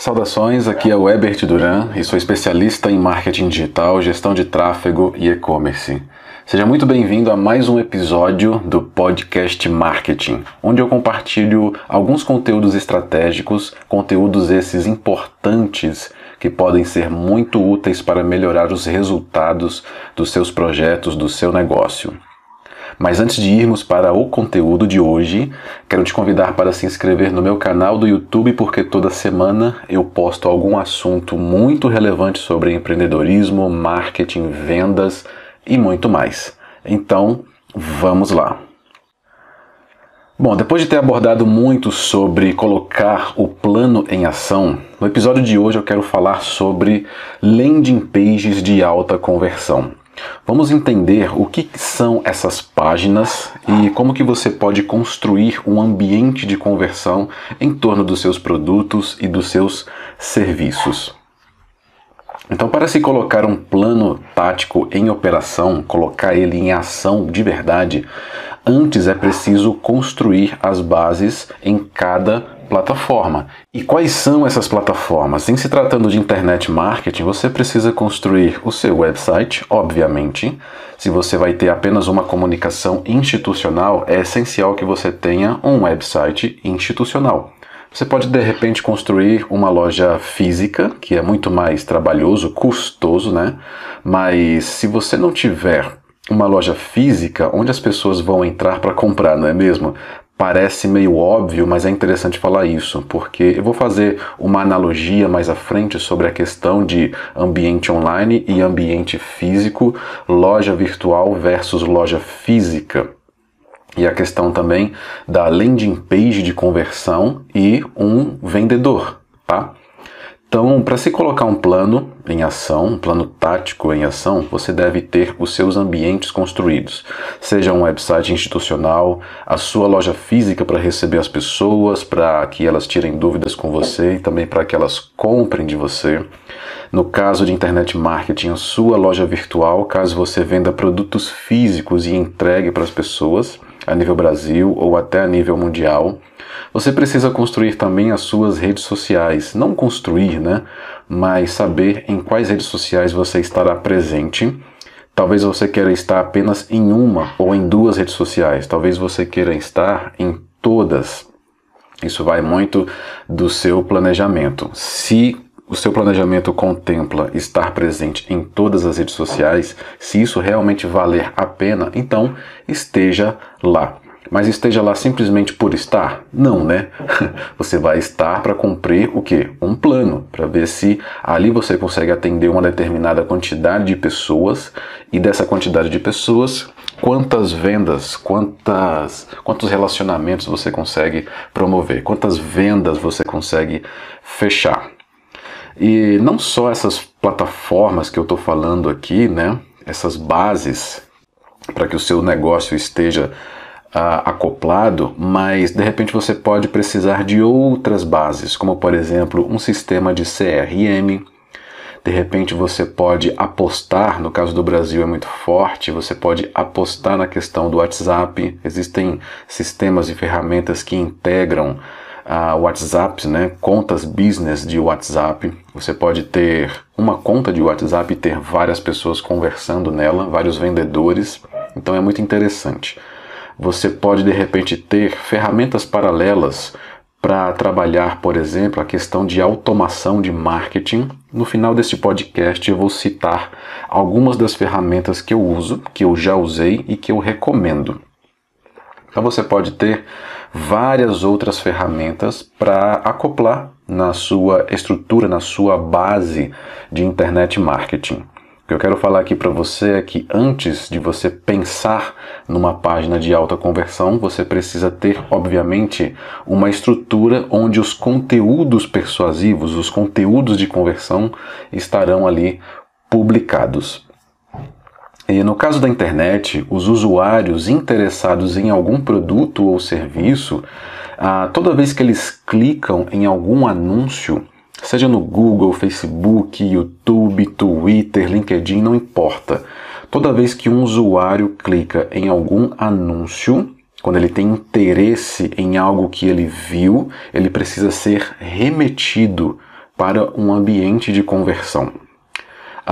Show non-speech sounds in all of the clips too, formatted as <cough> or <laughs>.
Saudações, aqui é o Ebert Duran e sou especialista em marketing digital, gestão de tráfego e e-commerce. Seja muito bem-vindo a mais um episódio do podcast Marketing, onde eu compartilho alguns conteúdos estratégicos, conteúdos esses importantes que podem ser muito úteis para melhorar os resultados dos seus projetos, do seu negócio. Mas antes de irmos para o conteúdo de hoje, quero te convidar para se inscrever no meu canal do YouTube, porque toda semana eu posto algum assunto muito relevante sobre empreendedorismo, marketing, vendas e muito mais. Então, vamos lá. Bom, depois de ter abordado muito sobre colocar o plano em ação, no episódio de hoje eu quero falar sobre landing pages de alta conversão. Vamos entender o que são essas páginas e como que você pode construir um ambiente de conversão em torno dos seus produtos e dos seus serviços. Então, para se colocar um plano tático em operação, colocar ele em ação de verdade, antes é preciso construir as bases em cada plataforma. E quais são essas plataformas? Em se tratando de internet marketing, você precisa construir o seu website, obviamente. Se você vai ter apenas uma comunicação institucional, é essencial que você tenha um website institucional. Você pode de repente construir uma loja física, que é muito mais trabalhoso, custoso, né? Mas se você não tiver uma loja física onde as pessoas vão entrar para comprar, não é mesmo? Parece meio óbvio, mas é interessante falar isso, porque eu vou fazer uma analogia mais à frente sobre a questão de ambiente online e ambiente físico, loja virtual versus loja física. E a questão também da landing page de conversão e um vendedor, tá? Então, para se colocar um plano em ação, um plano tático em ação, você deve ter os seus ambientes construídos, seja um website institucional, a sua loja física para receber as pessoas, para que elas tirem dúvidas com você e também para que elas comprem de você. No caso de internet marketing, a sua loja virtual, caso você venda produtos físicos e entregue para as pessoas a nível Brasil ou até a nível mundial. Você precisa construir também as suas redes sociais. Não construir, né? Mas saber em quais redes sociais você estará presente. Talvez você queira estar apenas em uma ou em duas redes sociais. Talvez você queira estar em todas. Isso vai muito do seu planejamento. Se o seu planejamento contempla estar presente em todas as redes sociais, se isso realmente valer a pena, então esteja lá. Mas esteja lá simplesmente por estar? Não, né? <laughs> Você vai estar para cumprir o quê? Um plano, para ver se ali você consegue atender uma determinada quantidade de pessoas e dessa quantidade de pessoas, quantas vendas, quantas, quantos relacionamentos você consegue promover, quantas vendas você consegue fechar. E não só essas plataformas que eu estou falando aqui, né? Essas bases para que o seu negócio esteja uh, acoplado, mas de repente você pode precisar de outras bases, como por exemplo um sistema de CRM. De repente você pode apostar, no caso do Brasil é muito forte, você pode apostar na questão do WhatsApp. Existem sistemas e ferramentas que integram uh, WhatsApp, né, contas business de WhatsApp. Você pode ter uma conta de WhatsApp e ter várias pessoas conversando nela, vários vendedores. Então é muito interessante. Você pode de repente ter ferramentas paralelas para trabalhar, por exemplo, a questão de automação de marketing. No final deste podcast eu vou citar algumas das ferramentas que eu uso, que eu já usei e que eu recomendo. Então você pode ter várias outras ferramentas para acoplar na sua estrutura, na sua base de internet marketing. O que eu quero falar aqui para você é que antes de você pensar numa página de alta conversão, você precisa ter, obviamente, uma estrutura onde os conteúdos persuasivos, os conteúdos de conversão estarão ali publicados. E no caso da internet, os usuários interessados em algum produto ou serviço, ah, toda vez que eles clicam em algum anúncio, Seja no Google, Facebook, YouTube, Twitter, LinkedIn, não importa. Toda vez que um usuário clica em algum anúncio, quando ele tem interesse em algo que ele viu, ele precisa ser remetido para um ambiente de conversão.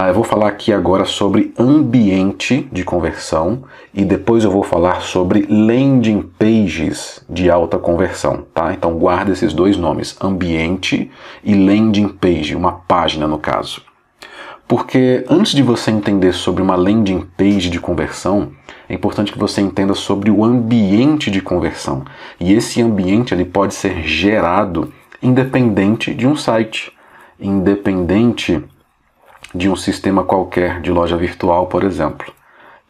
Ah, eu vou falar aqui agora sobre ambiente de conversão e depois eu vou falar sobre landing pages de alta conversão, tá? Então guarda esses dois nomes, ambiente e landing page, uma página no caso. Porque antes de você entender sobre uma landing page de conversão, é importante que você entenda sobre o ambiente de conversão. E esse ambiente ele pode ser gerado independente de um site, independente de um sistema qualquer de loja virtual, por exemplo.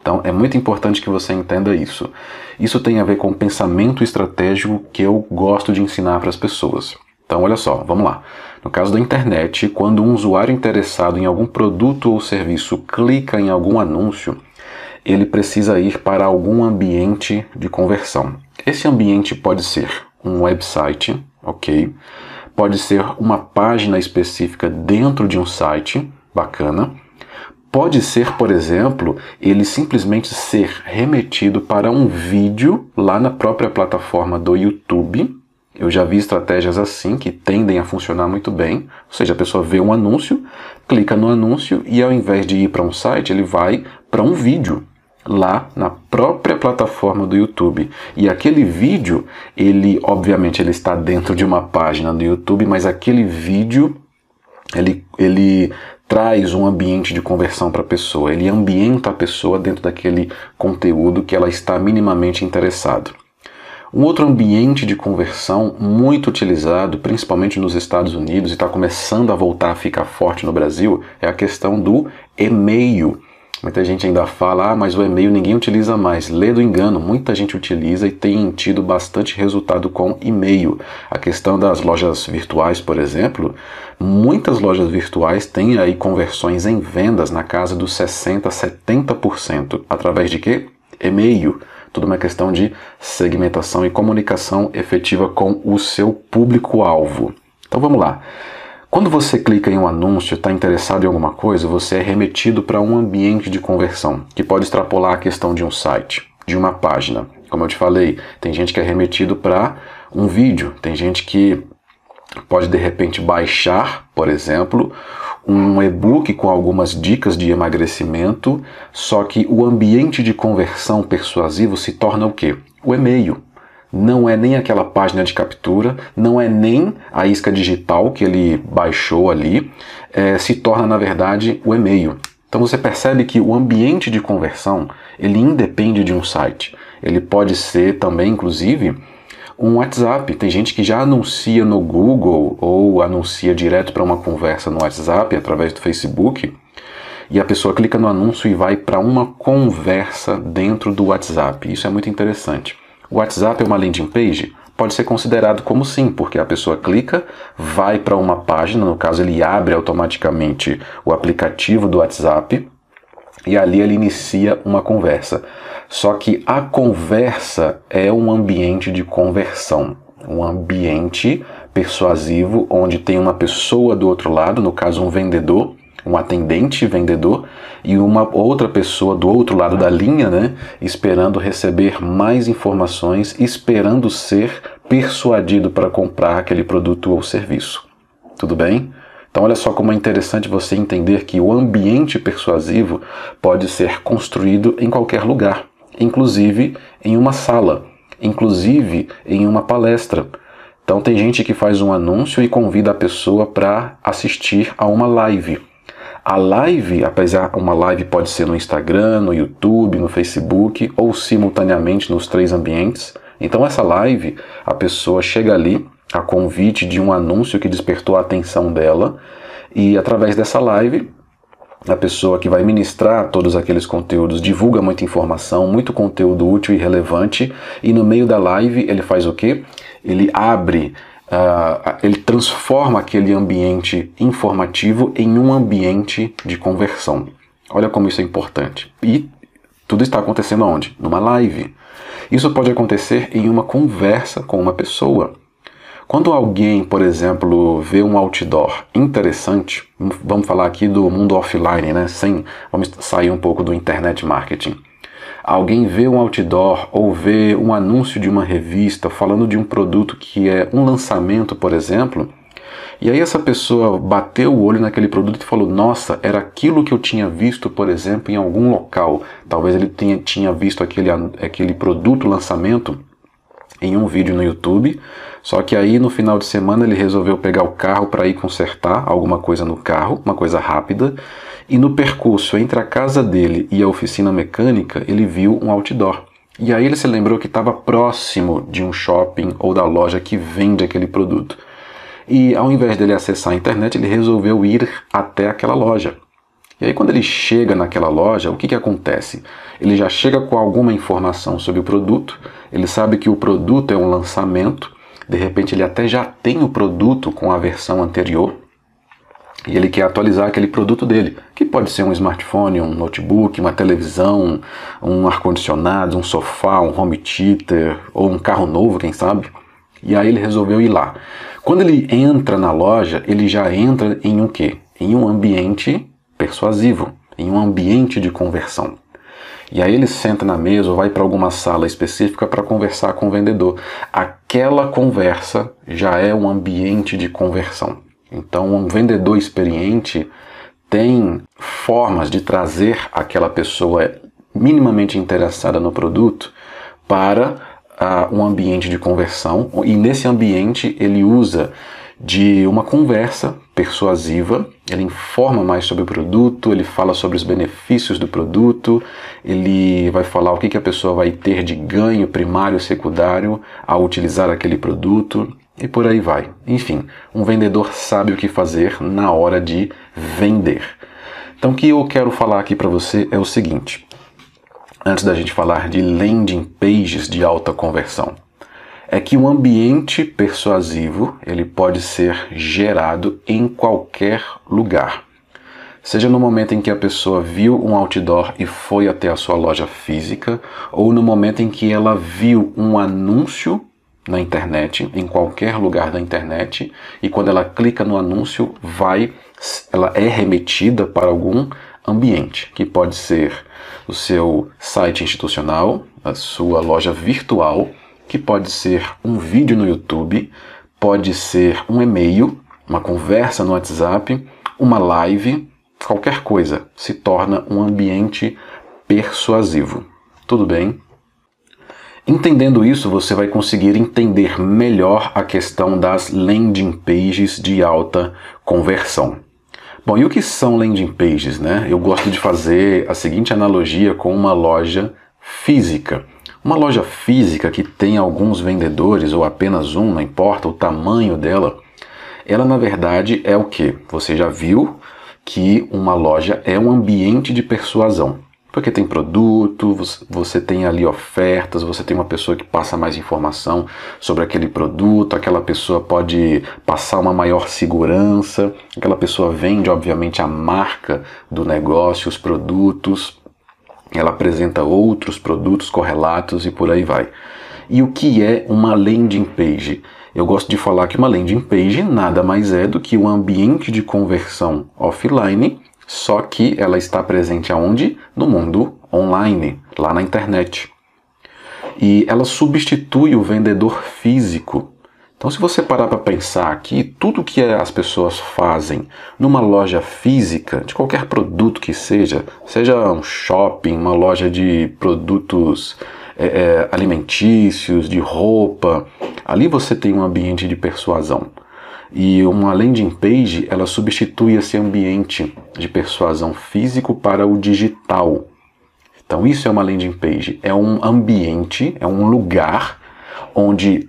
Então é muito importante que você entenda isso. Isso tem a ver com o pensamento estratégico que eu gosto de ensinar para as pessoas. Então olha só, vamos lá. No caso da internet, quando um usuário interessado em algum produto ou serviço clica em algum anúncio, ele precisa ir para algum ambiente de conversão. Esse ambiente pode ser um website, ok? Pode ser uma página específica dentro de um site, bacana. Pode ser, por exemplo, ele simplesmente ser remetido para um vídeo lá na própria plataforma do YouTube. Eu já vi estratégias assim que tendem a funcionar muito bem. Ou seja, a pessoa vê um anúncio, clica no anúncio e ao invés de ir para um site, ele vai para um vídeo lá na própria plataforma do YouTube. E aquele vídeo, ele obviamente ele está dentro de uma página do YouTube, mas aquele vídeo ele, ele traz um ambiente de conversão para a pessoa, ele ambienta a pessoa dentro daquele conteúdo que ela está minimamente interessado. Um outro ambiente de conversão muito utilizado, principalmente nos Estados Unidos, e está começando a voltar a ficar forte no Brasil, é a questão do e-mail. Muita gente ainda fala, ah, mas o e-mail ninguém utiliza mais. Lê do engano, muita gente utiliza e tem tido bastante resultado com e-mail. A questão das lojas virtuais, por exemplo, muitas lojas virtuais têm aí conversões em vendas na casa dos 60, 70%. Através de quê? E-mail. Tudo uma questão de segmentação e comunicação efetiva com o seu público-alvo. Então vamos lá. Quando você clica em um anúncio, está interessado em alguma coisa, você é remetido para um ambiente de conversão, que pode extrapolar a questão de um site, de uma página. Como eu te falei, tem gente que é remetido para um vídeo, tem gente que pode de repente baixar, por exemplo, um e-book com algumas dicas de emagrecimento, só que o ambiente de conversão persuasivo se torna o quê? O e-mail não é nem aquela página de captura, não é nem a isca digital que ele baixou ali, é, se torna na verdade o e-mail. Então você percebe que o ambiente de conversão ele independe de um site. Ele pode ser também, inclusive, um WhatsApp. Tem gente que já anuncia no Google ou anuncia direto para uma conversa no WhatsApp através do Facebook. E a pessoa clica no anúncio e vai para uma conversa dentro do WhatsApp. Isso é muito interessante. O WhatsApp é uma landing page? Pode ser considerado como sim, porque a pessoa clica, vai para uma página, no caso ele abre automaticamente o aplicativo do WhatsApp e ali ele inicia uma conversa. Só que a conversa é um ambiente de conversão, um ambiente persuasivo onde tem uma pessoa do outro lado, no caso um vendedor, um atendente vendedor e uma outra pessoa do outro lado da linha, né, esperando receber mais informações, esperando ser persuadido para comprar aquele produto ou serviço. Tudo bem? Então, olha só como é interessante você entender que o ambiente persuasivo pode ser construído em qualquer lugar, inclusive em uma sala, inclusive em uma palestra. Então, tem gente que faz um anúncio e convida a pessoa para assistir a uma live. A live, apesar uma live pode ser no Instagram, no YouTube, no Facebook ou simultaneamente nos três ambientes. Então essa live, a pessoa chega ali a convite de um anúncio que despertou a atenção dela e através dessa live a pessoa que vai ministrar todos aqueles conteúdos divulga muita informação, muito conteúdo útil e relevante, e no meio da live ele faz o quê? Ele abre uh, ele transforma aquele ambiente informativo em um ambiente de conversão. Olha como isso é importante. E tudo está acontecendo onde? Numa live. Isso pode acontecer em uma conversa com uma pessoa. Quando alguém, por exemplo, vê um outdoor interessante, vamos falar aqui do mundo offline, né? Sem, vamos sair um pouco do internet marketing alguém vê um outdoor ou vê um anúncio de uma revista falando de um produto que é um lançamento, por exemplo, E aí essa pessoa bateu o olho naquele produto e falou: Nossa, era aquilo que eu tinha visto, por exemplo, em algum local. Talvez ele tenha, tinha visto aquele, aquele produto lançamento em um vídeo no YouTube. Só que aí no final de semana ele resolveu pegar o carro para ir consertar alguma coisa no carro, uma coisa rápida. E no percurso entre a casa dele e a oficina mecânica, ele viu um outdoor. E aí ele se lembrou que estava próximo de um shopping ou da loja que vende aquele produto. E ao invés dele acessar a internet, ele resolveu ir até aquela loja. E aí quando ele chega naquela loja, o que, que acontece? Ele já chega com alguma informação sobre o produto, ele sabe que o produto é um lançamento, de repente ele até já tem o produto com a versão anterior, e ele quer atualizar aquele produto dele, que pode ser um smartphone, um notebook, uma televisão, um ar-condicionado, um sofá, um home theater ou um carro novo, quem sabe. E aí ele resolveu ir lá. Quando ele entra na loja, ele já entra em um quê? Em um ambiente persuasivo, em um ambiente de conversão. E aí ele senta na mesa ou vai para alguma sala específica para conversar com o vendedor. Aquela conversa já é um ambiente de conversão. Então, um vendedor experiente tem formas de trazer aquela pessoa minimamente interessada no produto para uh, um ambiente de conversão. E nesse ambiente ele usa de uma conversa persuasiva, ele informa mais sobre o produto, ele fala sobre os benefícios do produto, ele vai falar o que, que a pessoa vai ter de ganho primário, secundário ao utilizar aquele produto e por aí vai. Enfim, um vendedor sabe o que fazer na hora de vender. Então, o que eu quero falar aqui para você é o seguinte: antes da gente falar de landing pages de alta conversão é que um ambiente persuasivo ele pode ser gerado em qualquer lugar. Seja no momento em que a pessoa viu um outdoor e foi até a sua loja física, ou no momento em que ela viu um anúncio na internet, em qualquer lugar da internet, e quando ela clica no anúncio, vai, ela é remetida para algum ambiente, que pode ser o seu site institucional, a sua loja virtual, que pode ser um vídeo no YouTube, pode ser um e-mail, uma conversa no WhatsApp, uma live, qualquer coisa se torna um ambiente persuasivo. Tudo bem? Entendendo isso, você vai conseguir entender melhor a questão das landing pages de alta conversão. Bom, e o que são landing pages, né? Eu gosto de fazer a seguinte analogia com uma loja física. Uma loja física que tem alguns vendedores ou apenas um, não importa o tamanho dela, ela na verdade é o que? Você já viu que uma loja é um ambiente de persuasão. Porque tem produto, você tem ali ofertas, você tem uma pessoa que passa mais informação sobre aquele produto, aquela pessoa pode passar uma maior segurança, aquela pessoa vende, obviamente, a marca do negócio, os produtos, ela apresenta outros produtos correlatos e por aí vai. E o que é uma landing page? Eu gosto de falar que uma landing page nada mais é do que um ambiente de conversão offline, só que ela está presente aonde? No mundo online, lá na internet. E ela substitui o vendedor físico então, se você parar para pensar aqui, tudo que as pessoas fazem numa loja física, de qualquer produto que seja, seja um shopping, uma loja de produtos é, é, alimentícios, de roupa, ali você tem um ambiente de persuasão. E uma landing page, ela substitui esse ambiente de persuasão físico para o digital. Então, isso é uma landing page. É um ambiente, é um lugar onde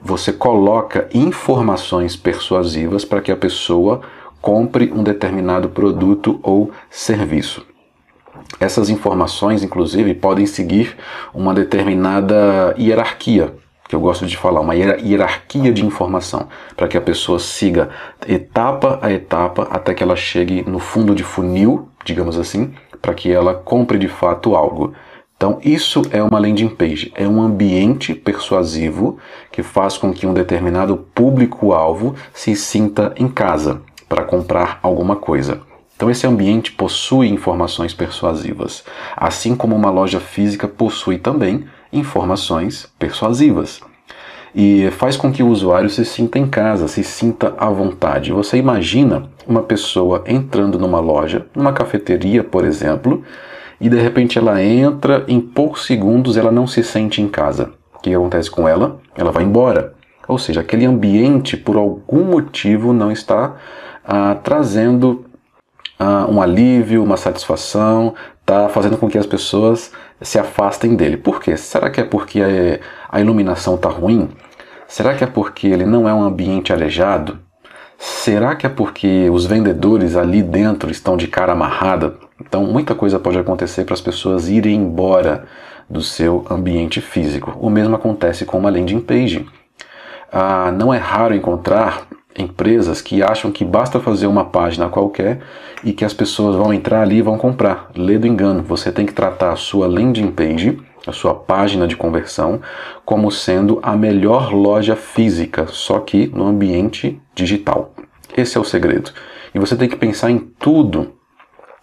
você coloca informações persuasivas para que a pessoa compre um determinado produto ou serviço. Essas informações, inclusive, podem seguir uma determinada hierarquia, que eu gosto de falar, uma hierarquia de informação, para que a pessoa siga etapa a etapa até que ela chegue no fundo de funil, digamos assim, para que ela compre de fato algo. Então, isso é uma landing page, é um ambiente persuasivo que faz com que um determinado público-alvo se sinta em casa para comprar alguma coisa. Então, esse ambiente possui informações persuasivas, assim como uma loja física possui também informações persuasivas. e faz com que o usuário se sinta em casa, se sinta à vontade. Você imagina uma pessoa entrando numa loja, numa cafeteria, por exemplo, e de repente ela entra, em poucos segundos ela não se sente em casa. O que acontece com ela? Ela vai embora. Ou seja, aquele ambiente, por algum motivo, não está ah, trazendo ah, um alívio, uma satisfação, está fazendo com que as pessoas se afastem dele. Por quê? Será que é porque a, iluminação está ruim? Será que é porque ele não é um ambiente arejado? Será que é porque os vendedores ali dentro estão de cara amarrada? Então, muita coisa pode acontecer para as pessoas irem embora do seu ambiente físico. O mesmo acontece com uma landing page. Ah, não é raro encontrar empresas que acham que basta fazer uma página qualquer e que as pessoas vão entrar ali e vão comprar. Lê do engano, você tem que tratar a sua landing page, a sua página de conversão, como sendo a melhor loja física, só que no ambiente digital. Esse é o segredo. E você tem que pensar em tudo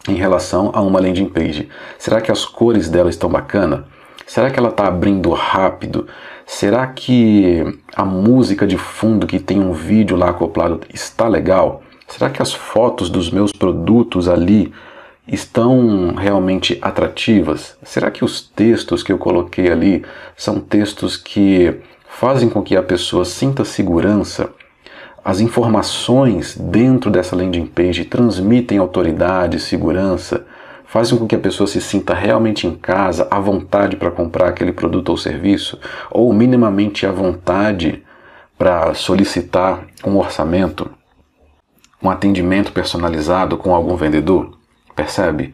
em relação a uma landing page. Será que as cores dela estão bacana? Será que ela está abrindo rápido? Será que a música de fundo que tem um vídeo lá acoplado está legal? Será que as fotos dos meus produtos ali estão realmente atrativas? Será que os textos que eu coloquei ali são textos que fazem com que a pessoa sinta segurança? As informações dentro dessa landing page transmitem autoridade, segurança? Fazem com que a pessoa se sinta realmente em casa, à vontade para comprar aquele produto ou serviço, ou minimamente à vontade para solicitar um orçamento, um atendimento personalizado com algum vendedor? Percebe?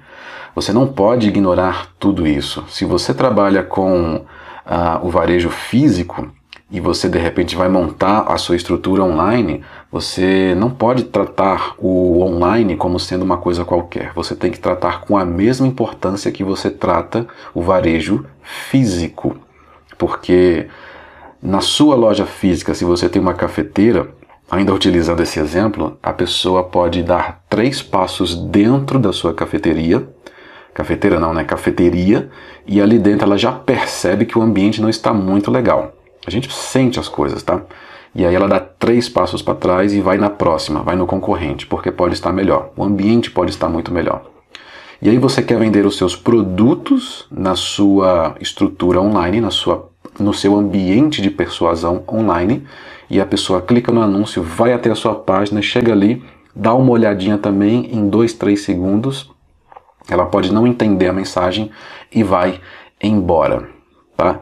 Você não pode ignorar tudo isso. Se você trabalha com ah, o varejo físico, e você de repente vai montar a sua estrutura online, você não pode tratar o online como sendo uma coisa qualquer. Você tem que tratar com a mesma importância que você trata o varejo físico. Porque na sua loja física, se você tem uma cafeteira, ainda utilizando esse exemplo, a pessoa pode dar três passos dentro da sua cafeteria cafeteira não, né? Cafeteria, e ali dentro ela já percebe que o ambiente não está muito legal. A gente sente as coisas, tá? E aí ela dá três passos para trás e vai na próxima, vai no concorrente, porque pode estar melhor. O ambiente pode estar muito melhor. E aí você quer vender os seus produtos na sua estrutura online, na sua, no seu ambiente de persuasão online, e a pessoa clica no anúncio, vai até a sua página, chega ali, dá uma olhadinha também em dois, três segundos. Ela pode não entender a mensagem e vai embora, tá?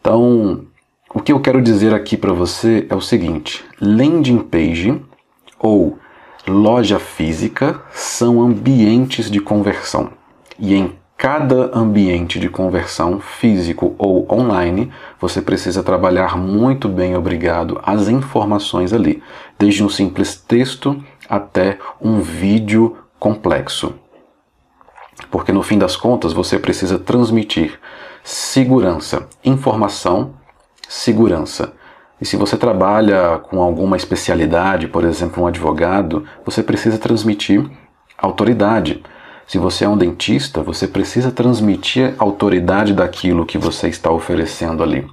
Então, o que eu quero dizer aqui para você é o seguinte: landing page ou loja física são ambientes de conversão. E em cada ambiente de conversão, físico ou online, você precisa trabalhar muito bem, obrigado, as informações ali, desde um simples texto até um vídeo complexo. Porque no fim das contas, você precisa transmitir segurança, informação segurança. E se você trabalha com alguma especialidade, por exemplo, um advogado, você precisa transmitir autoridade. Se você é um dentista, você precisa transmitir autoridade daquilo que você está oferecendo ali.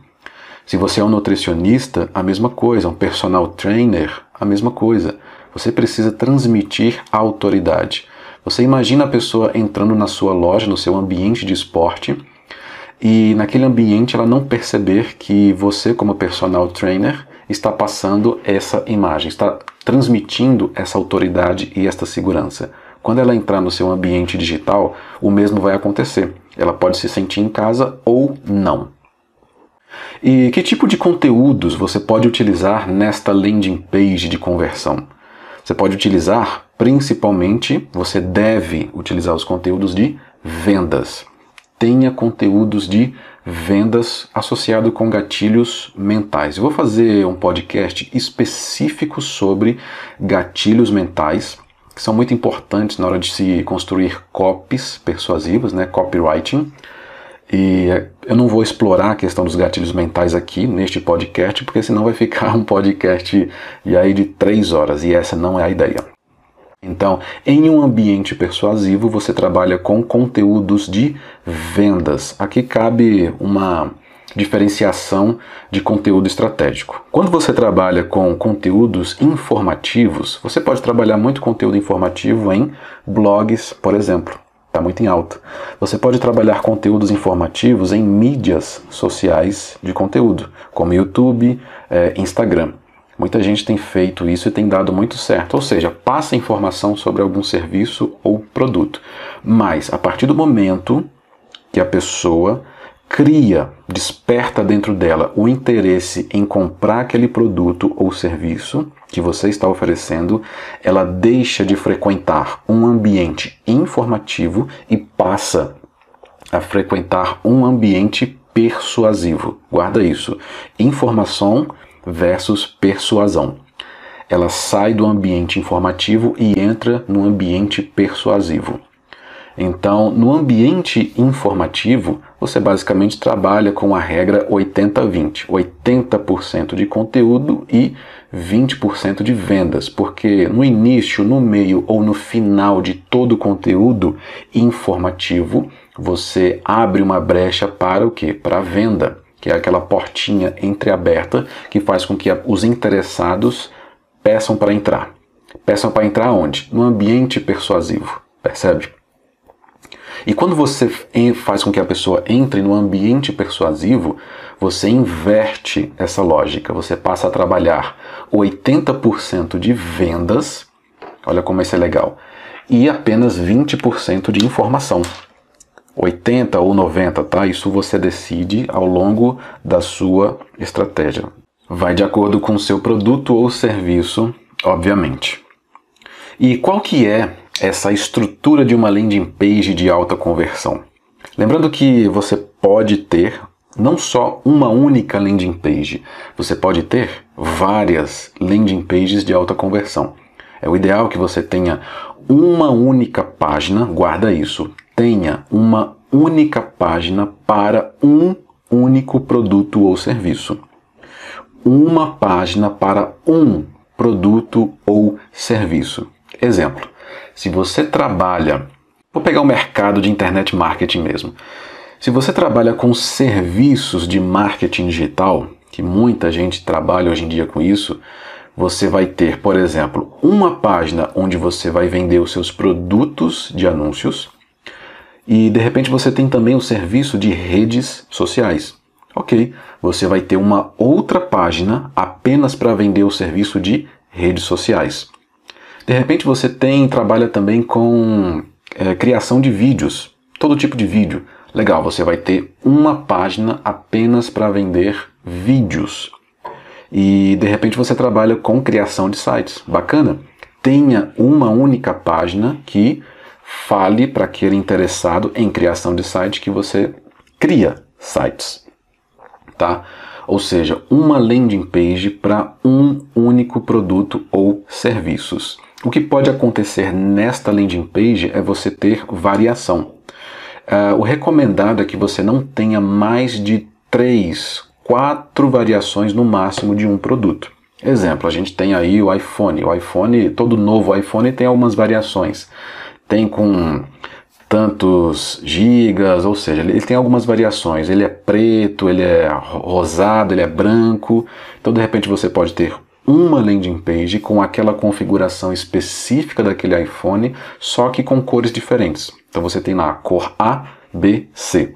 Se você é um nutricionista, a mesma coisa, um personal trainer, a mesma coisa. Você precisa transmitir autoridade. Você imagina a pessoa entrando na sua loja, no seu ambiente de esporte, e naquele ambiente ela não perceber que você, como personal trainer, está passando essa imagem, está transmitindo essa autoridade e esta segurança. Quando ela entrar no seu ambiente digital, o mesmo vai acontecer. Ela pode se sentir em casa ou não. E que tipo de conteúdos você pode utilizar nesta landing page de conversão? Você pode utilizar, principalmente, você deve utilizar os conteúdos de vendas tenha conteúdos de vendas associado com gatilhos mentais. Eu vou fazer um podcast específico sobre gatilhos mentais, que são muito importantes na hora de se construir copies persuasivas, né, copywriting. E eu não vou explorar a questão dos gatilhos mentais aqui neste podcast, porque senão vai ficar um podcast e aí de três horas, e essa não é a ideia. Então, em um ambiente persuasivo, você trabalha com conteúdos de vendas. Aqui cabe uma, diferenciação de conteúdo estratégico. Quando você trabalha com conteúdos informativos, você pode trabalhar muito conteúdo informativo em blogs, por exemplo. Está muito em alta. Você pode trabalhar conteúdos informativos em mídias sociais de conteúdo, como YouTube, eh, Instagram. Muita gente tem feito isso e tem dado muito certo, ou seja, passa informação sobre algum serviço ou produto. Mas a partir do momento que a pessoa cria, desperta dentro dela o interesse em comprar aquele produto ou serviço que você está oferecendo, ela deixa de frequentar um ambiente informativo e passa a frequentar um ambiente persuasivo. Guarda isso. Informação versus persuasão. Ela sai do ambiente informativo e entra no ambiente persuasivo. Então, no ambiente informativo, você basicamente trabalha com a regra 80-20, 80%, de conteúdo e 20% de vendas, porque no início, no meio ou no final de todo o conteúdo informativo, você abre uma brecha para o que? Para a venda, que é aquela portinha entreaberta que faz com que os interessados peçam para entrar. Peçam para entrar onde? No ambiente persuasivo, percebe? E quando você faz com que a pessoa entre no ambiente persuasivo, você inverte essa lógica. Você passa a trabalhar 80% de vendas, olha como isso é legal, e apenas 20% de informação. 80 ou 90, tá? Isso você decide ao longo da sua estratégia. Vai de acordo com o seu produto ou serviço, obviamente. E qual que é essa estrutura de uma landing page de alta conversão. Lembrando que você pode ter não só uma única landing page, você pode ter várias landing pages de alta conversão. É o ideal que você tenha uma única página, guarda isso, tenha uma única página para um único produto ou serviço. Uma página para um produto ou serviço. Exemplo: se você trabalha, vou pegar o mercado de internet marketing mesmo. Se você trabalha com serviços de marketing digital, que muita gente trabalha hoje em dia com isso, você vai ter, por exemplo, uma página onde você vai vender os seus produtos de anúncios e de repente você tem também o serviço de redes sociais. Ok, você vai ter uma outra página apenas para vender o serviço de redes sociais. De repente você tem trabalha também com é, criação de vídeos, todo tipo de vídeo. Legal, você vai ter uma página apenas para vender vídeos. E de repente você trabalha com criação de sites. Bacana? Tenha uma única página que fale para aquele interessado em criação de site que você cria sites. Tá? Ou seja, uma landing page para um único produto ou serviços. O que pode acontecer nesta landing page é você ter variação. Uh, o recomendado é que você não tenha mais de três, quatro variações no máximo de um produto. Exemplo, a gente tem aí o iPhone. O iPhone, todo novo iPhone tem algumas variações. Tem com tantos gigas, ou seja, ele tem algumas variações. Ele é preto, ele é rosado, ele é branco. Então, de repente, você pode ter uma landing page com aquela configuração específica daquele iPhone, só que com cores diferentes. Então você tem lá a cor A, B, C.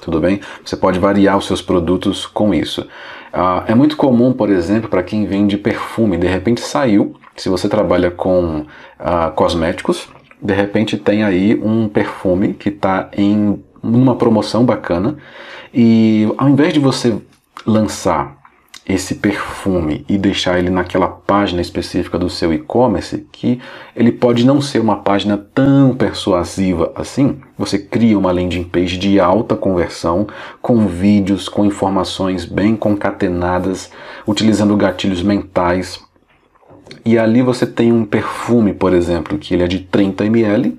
Tudo bem? Você pode variar os seus produtos com isso. Uh, é muito comum, por exemplo, para quem vende perfume, de repente saiu, se você trabalha com uh, cosméticos, de repente tem aí um perfume que está em uma promoção bacana e ao invés de você lançar esse perfume e deixar ele naquela página específica do seu e-commerce, que ele pode não ser uma página tão persuasiva assim, você cria uma landing page de alta conversão, com vídeos, com informações bem concatenadas, utilizando gatilhos mentais. E ali você tem um perfume, por exemplo, que ele é de 30 ml,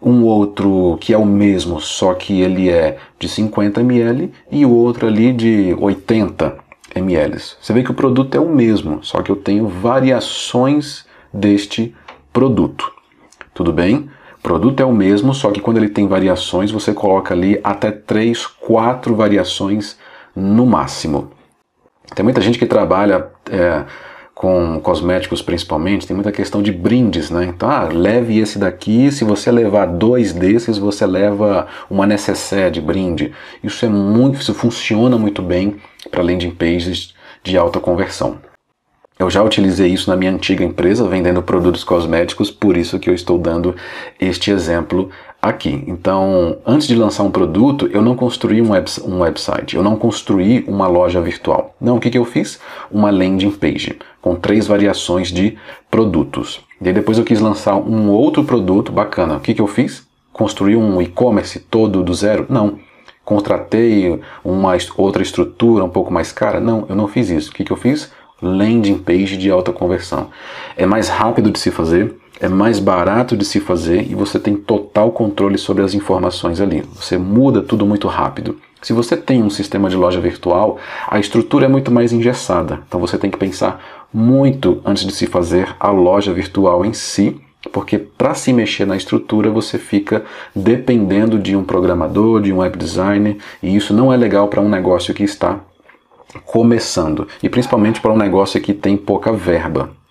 um outro que é o mesmo, só que ele é de 50 ml, e o outro ali de 80 ml. Você vê que o produto é o mesmo, só que eu tenho variações deste produto. Tudo bem? produto é o mesmo, só que quando ele tem variações, você coloca ali até 3, 4 variações no máximo. Tem muita gente que trabalha é, com cosméticos principalmente, tem muita questão de brindes, né? Então, ah, leve esse daqui, se você levar dois desses, você leva uma necessaire de brinde. Isso é muito, isso funciona muito bem para landing pages de alta conversão. Eu já utilizei isso na minha antiga empresa, vendendo produtos cosméticos, por isso que eu estou dando este exemplo aqui. Então, antes de lançar um produto, eu não construí um, web, um website, eu não construí uma loja virtual. Não, o que, que eu fiz? Uma landing page, com três variações de produtos. E aí depois eu quis lançar um outro produto bacana. O que, que eu fiz? Construir um e-commerce todo do zero? Não. Contratei uma outra estrutura um pouco mais cara? Não, eu não fiz isso. O que, que eu fiz? landing page de alta conversão. É mais rápido de se fazer, é mais barato de se fazer e você tem total controle sobre as informações ali. Você muda tudo muito rápido. Se você tem um sistema de loja virtual, a estrutura é muito mais engessada. Então você tem que pensar muito antes de se fazer a loja virtual em si, porque para se mexer na estrutura você fica dependendo de um programador, de um web designer, e isso não é legal para um negócio que está começando e principalmente para um negócio que tem pouca verba.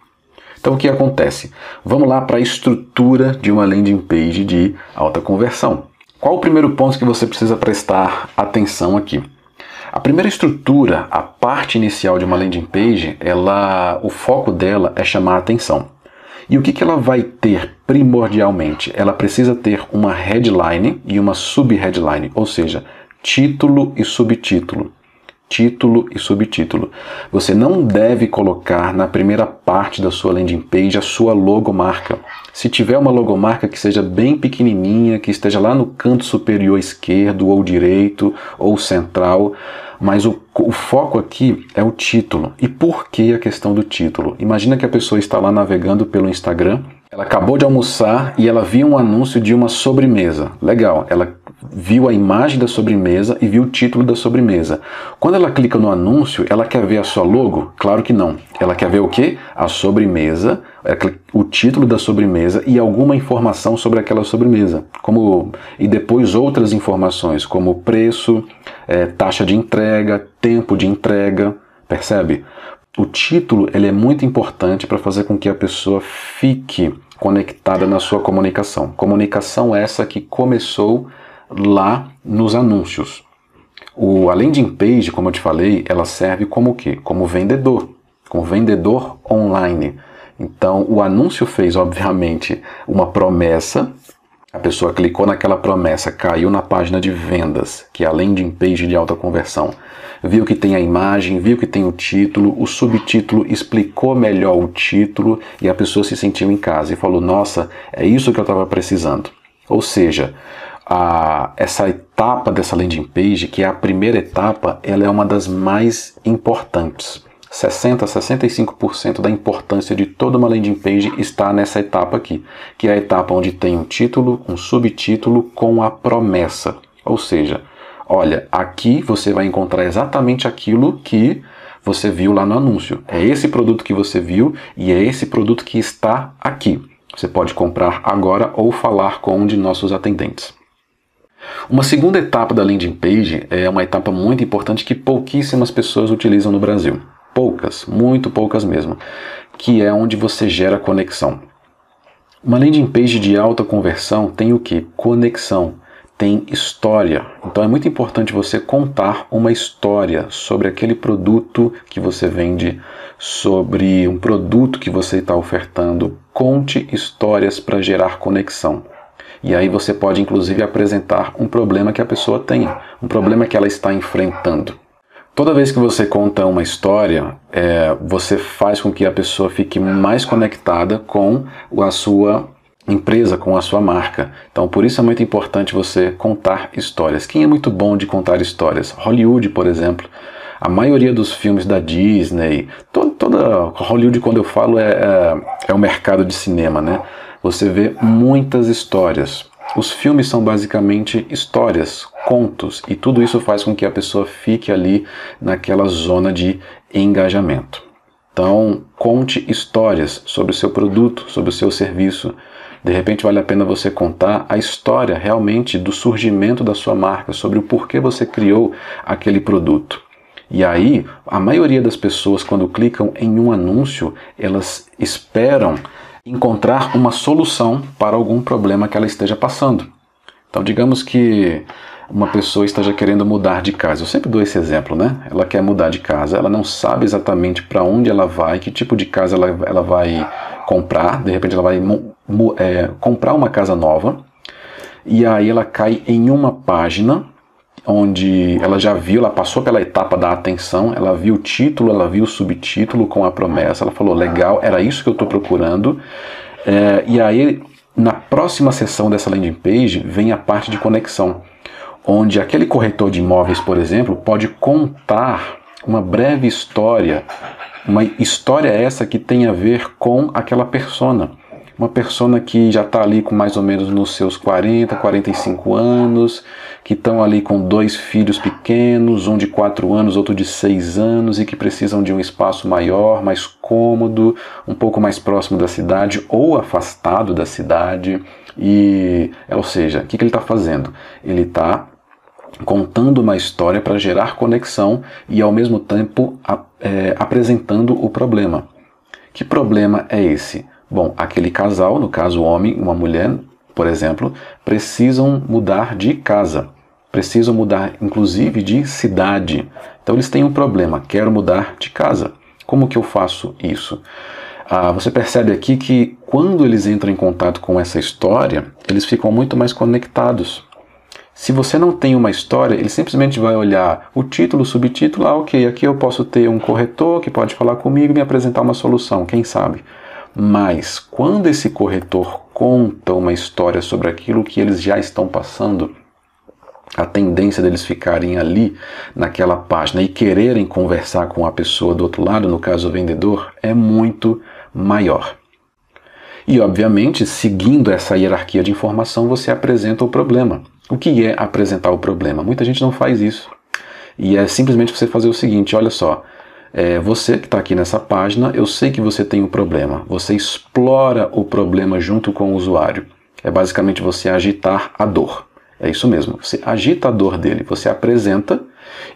Então o que acontece? Vamos lá para a estrutura de uma landing page de alta conversão. Qual o primeiro ponto que você precisa prestar atenção aqui? A primeira estrutura, a parte inicial de uma landing page, ela, o foco dela é chamar a atenção. E o que, que ela vai ter primordialmente? Ela precisa ter uma headline e uma sub-headline, ou seja, título e subtítulo título e subtítulo. Você não deve colocar na primeira parte da sua landing page a sua logomarca. Se tiver uma logomarca que seja bem pequenininha, que esteja lá no canto superior esquerdo ou direito ou central, mas o, o, foco aqui é o título. E por que a questão do título? Imagina que a pessoa está lá navegando pelo Instagram, ela acabou de almoçar e ela viu um anúncio de uma sobremesa. Legal, ela viu a imagem da sobremesa e viu o título da sobremesa. Quando ela clica no anúncio, ela quer ver a sua logo? Claro que não. Ela quer ver o que? A sobremesa, é o título da sobremesa e alguma informação sobre aquela sobremesa. Como, e depois outras informações, como preço, é, taxa de entrega, tempo de entrega. Percebe? O título ele é muito importante para fazer com que a pessoa fique conectada na sua comunicação. Comunicação essa que começou lá nos anúncios. O, a landing page, como eu te falei, ela serve como o quê? Como vendedor, como vendedor online. Então, o anúncio fez, obviamente, uma promessa. A pessoa clicou naquela promessa, caiu na página de vendas, que é a landing page de alta conversão. Viu que tem a imagem, viu que tem o título, o subtítulo explicou melhor o título e a pessoa se sentiu em casa e falou: Nossa, é isso que eu estava precisando. Ou seja, a, essa etapa dessa landing page, que é a primeira etapa, ela é uma das mais importantes. 60 a 65% da importância de toda uma landing page está nessa etapa aqui, que é a etapa onde tem um título, um subtítulo com a promessa. Ou seja, olha, aqui você vai encontrar exatamente aquilo que você viu lá no anúncio. É esse produto que você viu e é esse produto que está aqui. Você pode comprar agora ou falar com um de nossos atendentes. Uma segunda etapa da landing page é uma etapa muito importante que pouquíssimas pessoas utilizam no Brasil. Poucas, muito poucas mesmo, que é onde você gera conexão. Uma landing page de alta conversão tem o que? Conexão, tem história. Então é muito importante você contar uma história sobre aquele produto que você vende, sobre um produto que você está ofertando. Conte histórias para gerar conexão. E aí você pode inclusive apresentar um problema que a pessoa tem, um problema que ela está enfrentando. Toda vez que você conta uma história, é, você faz com que a pessoa fique mais conectada com a sua empresa, com a sua marca. Então, por isso é muito importante você contar histórias. Quem é muito bom de contar histórias? Hollywood, por exemplo. A maioria dos filmes da Disney, toda, toda Hollywood, quando eu falo, é, é, é o mercado de cinema, né? Você vê muitas histórias. Os filmes são basicamente histórias, contos, e tudo isso faz com que a pessoa fique ali naquela zona de engajamento. Então, conte histórias sobre o seu produto, sobre o seu serviço, De repente vale a pena você contar a história realmente do surgimento da sua marca, sobre o porquê você criou aquele produto. E aí, a maioria das pessoas, quando clicam em um anúncio, elas esperam encontrar uma solução para algum problema que ela esteja passando. Então, digamos que uma pessoa esteja querendo mudar de casa. Eu sempre dou esse exemplo, né? Ela quer mudar de casa, ela não sabe exatamente para onde ela vai, que tipo de casa ela, ela vai comprar. De repente, ela vai é, comprar uma casa nova e aí ela cai em uma página onde ela já viu, ela passou pela etapa da atenção, ela viu o título, ela viu o subtítulo com a promessa, ela falou: legal, era isso que eu estou procurando. É, e aí, na próxima sessão dessa landing page, vem a parte de conexão onde aquele corretor de imóveis, por exemplo, pode contar uma breve história, uma história essa que tem a ver com aquela persona. Uma persona que já está ali com mais ou menos nos seus 40, 45 anos, que estão ali com dois filhos pequenos, um de 4 anos, outro de 6 anos, e que precisam de um espaço maior, mais cômodo, um pouco mais próximo da cidade ou afastado da cidade. E, ou seja, o que, que ele está fazendo? Ele está contando uma história para gerar conexão e ao mesmo tempo é, apresentando o problema. Que problema é esse? Bom, aquele casal, no caso o homem e uma mulher, por exemplo, precisam mudar de casa, precisam mudar inclusive de cidade. Então eles têm um problema, quero mudar de casa. Como que eu faço isso? Ah, você percebe aqui que quando eles entram em contato com essa história, eles ficam muito mais conectados. Se você não tem uma história, ele simplesmente vai olhar o título, o subtítulo, ah, ok, aqui eu posso ter um corretor que pode falar comigo e me apresentar uma solução, quem sabe? Mas quando esse corretor conta uma história sobre aquilo que eles já estão passando, a tendência deles ficarem ali naquela página e quererem conversar com a pessoa do outro lado, no caso o vendedor, é muito maior. E obviamente, seguindo essa hierarquia de informação, você apresenta o problema. O que é apresentar o problema? Muita gente não faz isso. E é simplesmente você fazer o seguinte: olha só, é, você que está aqui nessa página, eu sei que você tem um problema. Você explora o problema junto com o usuário. É basicamente você agitar a dor. É isso mesmo. Você agita a dor dele, você apresenta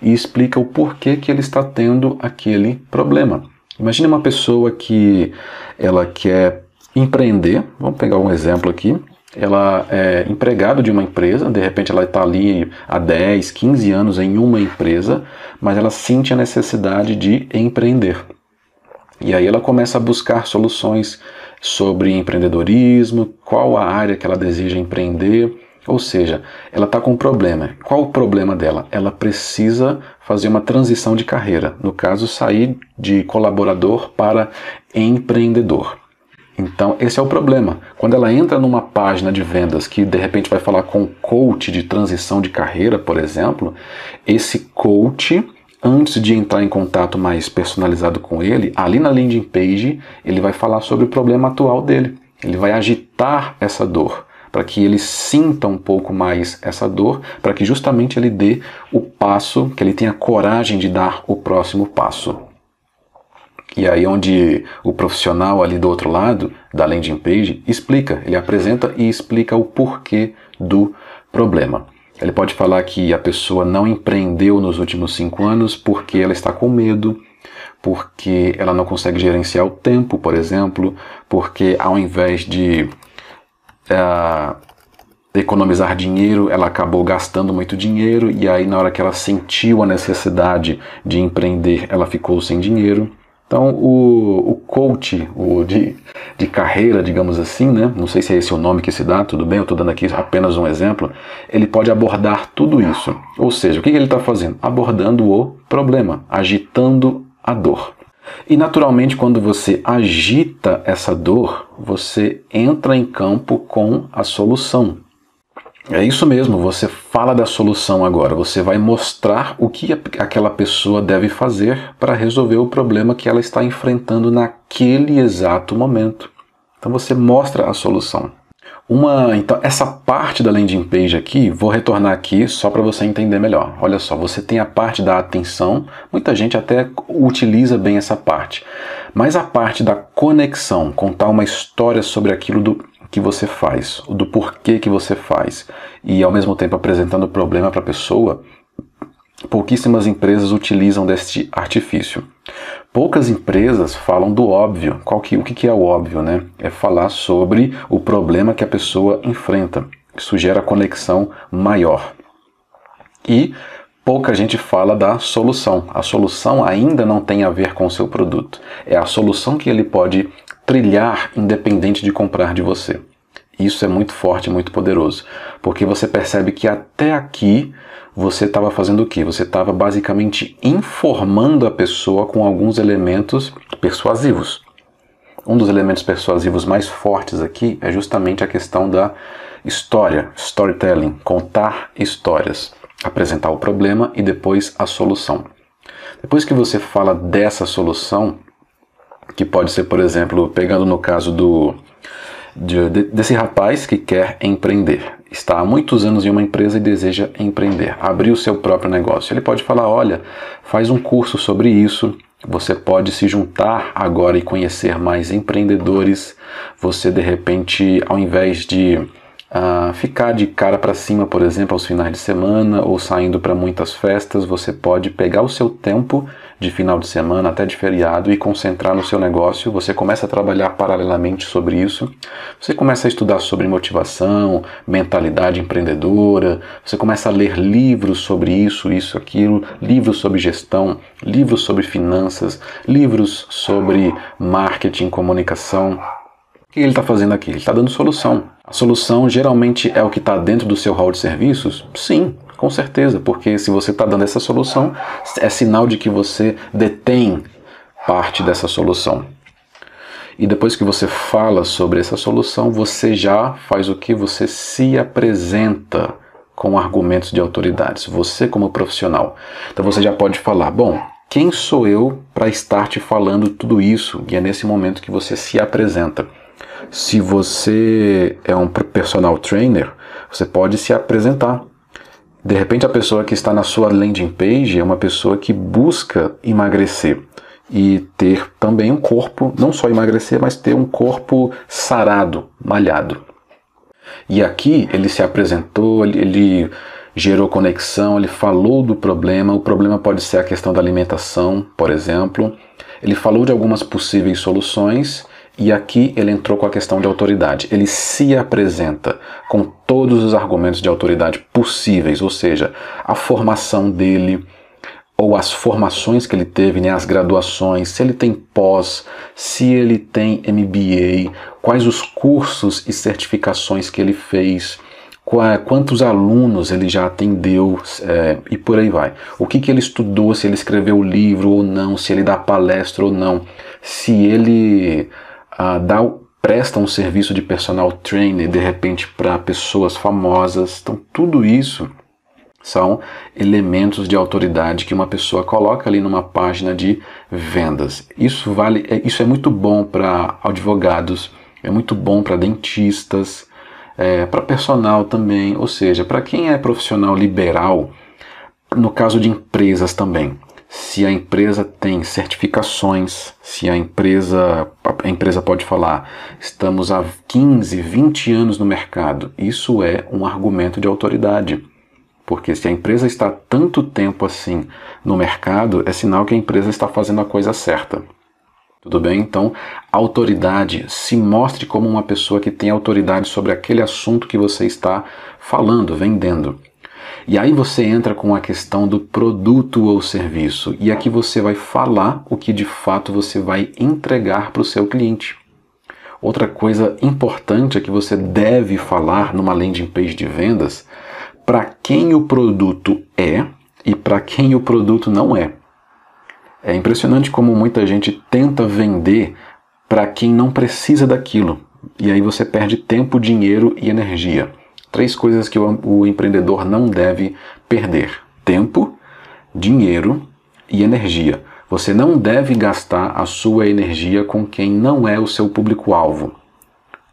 e explica o porquê que ele está tendo aquele problema. Imagine uma pessoa que ela quer empreender. Vamos pegar um exemplo aqui ela é empregado de uma empresa, de repente ela está ali há 10, 15 anos em uma empresa, mas ela sente a necessidade de empreender. E aí ela começa a buscar soluções sobre empreendedorismo, qual a área que ela deseja empreender, ou seja, ela está com um problema. Qual o problema dela? Ela precisa fazer uma transição de carreira, no caso, sair de colaborador para empreendedor. Então, esse é o problema. Quando ela entra numa página de vendas que de repente vai falar com coach de transição de carreira, por exemplo, esse coach, antes de entrar em contato mais personalizado com ele, ali na landing page, ele vai falar sobre o problema atual dele. Ele vai agitar essa dor para que ele sinta um pouco mais essa dor, para que justamente ele dê o passo, que ele tenha coragem de dar o próximo passo. E aí onde o profissional ali do outro lado da landing page explica, ele apresenta e explica o porquê do problema. Ele pode falar que a pessoa não empreendeu nos últimos cinco anos porque ela está com medo, porque ela não consegue gerenciar o tempo, por exemplo, porque ao invés de uh, economizar dinheiro, ela acabou gastando muito dinheiro e aí na hora que ela sentiu a necessidade de empreender, ela ficou sem dinheiro. Então, o, o coach o de, de carreira, digamos assim, né? não sei se é esse o nome que se dá, tudo bem, eu estou dando aqui apenas um exemplo, ele pode abordar tudo isso. Ou seja, o que, que ele está fazendo? Abordando o problema, agitando a dor. E naturalmente, quando você agita essa dor, você entra em campo com a solução. É isso mesmo, você fala da solução agora, você vai mostrar o que aquela pessoa deve fazer para resolver o problema que ela está enfrentando naquele exato momento. Então você mostra a solução. Uma, então essa parte da landing page aqui, vou retornar aqui só para você entender melhor. Olha só, você tem a parte da atenção, muita gente até utiliza bem essa parte. Mas a parte da conexão, contar uma história sobre aquilo do que você faz, do porquê que você faz, e ao mesmo tempo apresentando o problema para a pessoa, pouquíssimas empresas utilizam deste artifício. Poucas empresas falam do óbvio. Qual que, o que, é o óbvio, né? É falar sobre o problema que a pessoa enfrenta. Isso gera conexão maior. E pouca gente fala da solução. A solução ainda não tem a ver com o seu produto. É a solução que ele pode trilhar independente de comprar de você. Isso é muito forte, muito poderoso, porque você percebe que até aqui você estava fazendo o quê? Você estava basicamente informando a pessoa com alguns elementos persuasivos. Um dos elementos persuasivos mais fortes aqui é justamente a questão da história, storytelling, contar histórias, apresentar o problema e depois a solução. Depois que você fala dessa solução, que pode ser, por exemplo, pegando no caso do de, desse rapaz que quer empreender. Está há muitos anos em uma empresa e deseja empreender, abrir o seu próprio negócio. Ele pode falar: olha, faz um curso sobre isso. Você pode se juntar agora e conhecer mais empreendedores. Você de repente, ao invés de uh, ficar de cara para cima, por exemplo, aos finais de semana ou saindo para muitas festas, você pode pegar o seu tempo de final de semana até de feriado e concentrar no seu negócio. Você começa a trabalhar paralelamente sobre isso. Você começa a estudar sobre motivação, mentalidade empreendedora. Você começa a ler livros sobre isso, isso, aquilo, livros sobre gestão, livros sobre finanças, livros sobre marketing, comunicação. O que ele está fazendo aqui? Ele está dando solução. A solução geralmente é o que está dentro do seu hall de serviços? Sim, com certeza, porque se você está dando essa solução, é sinal de que você detém parte dessa solução. E depois que você fala sobre essa solução, você já faz o que? Você se apresenta com argumentos de autoridades, você como profissional. Então você já pode falar: bom, quem sou eu para estar te falando tudo isso? E é nesse momento que você se apresenta. Se você é um personal trainer, você pode se apresentar. De repente, a pessoa que está na sua landing page é uma pessoa que busca emagrecer e ter também um corpo, não só emagrecer, mas ter um corpo sarado, malhado. E aqui ele se apresentou, ele gerou conexão, ele falou do problema. O problema pode ser a questão da alimentação, por exemplo. Ele falou de algumas possíveis soluções e aqui ele entrou com a questão de autoridade. Ele se apresenta com todos os argumentos de autoridade possíveis, ou seja, a formação dele ou as formações que ele teve, né, as graduações, se ele tem pós, se ele tem MBA, quais os cursos e certificações que ele fez, quantos alunos ele já atendeu é, e por aí vai. O que, que ele estudou, se ele escreveu livro ou não, se ele dá palestra ou não, se ele dá, presta um serviço de personal trainer de repente para pessoas famosas. Então, tudo isso são elementos de autoridade que uma pessoa coloca ali numa página de vendas. Isso vale, é, isso é muito bom para advogados, é muito bom para dentistas, é, para personal também, ou seja, para quem é profissional liberal, no caso de empresas também se a empresa tem certificações, se a empresa, a empresa pode falar, estamos há 15, 20 anos no mercado, isso é um argumento de autoridade. Porque se a empresa está tanto tempo assim no mercado, é sinal que a empresa está fazendo a coisa certa. Tudo bem? Então, autoridade, se mostre como uma pessoa que tem autoridade sobre aquele assunto que você está falando, vendendo. E aí você entra com a questão do produto ou serviço, e aqui você vai falar o que de fato você vai entregar para o seu cliente. Outra coisa importante é que você deve falar numa landing page de vendas para quem o produto é e para quem o produto não é. É impressionante como muita gente tenta vender para quem não precisa daquilo, e aí você perde tempo, dinheiro e energia. Três coisas que o, o empreendedor não deve perder: tempo, dinheiro e energia. Você não deve gastar a sua energia com quem não é o seu público-alvo.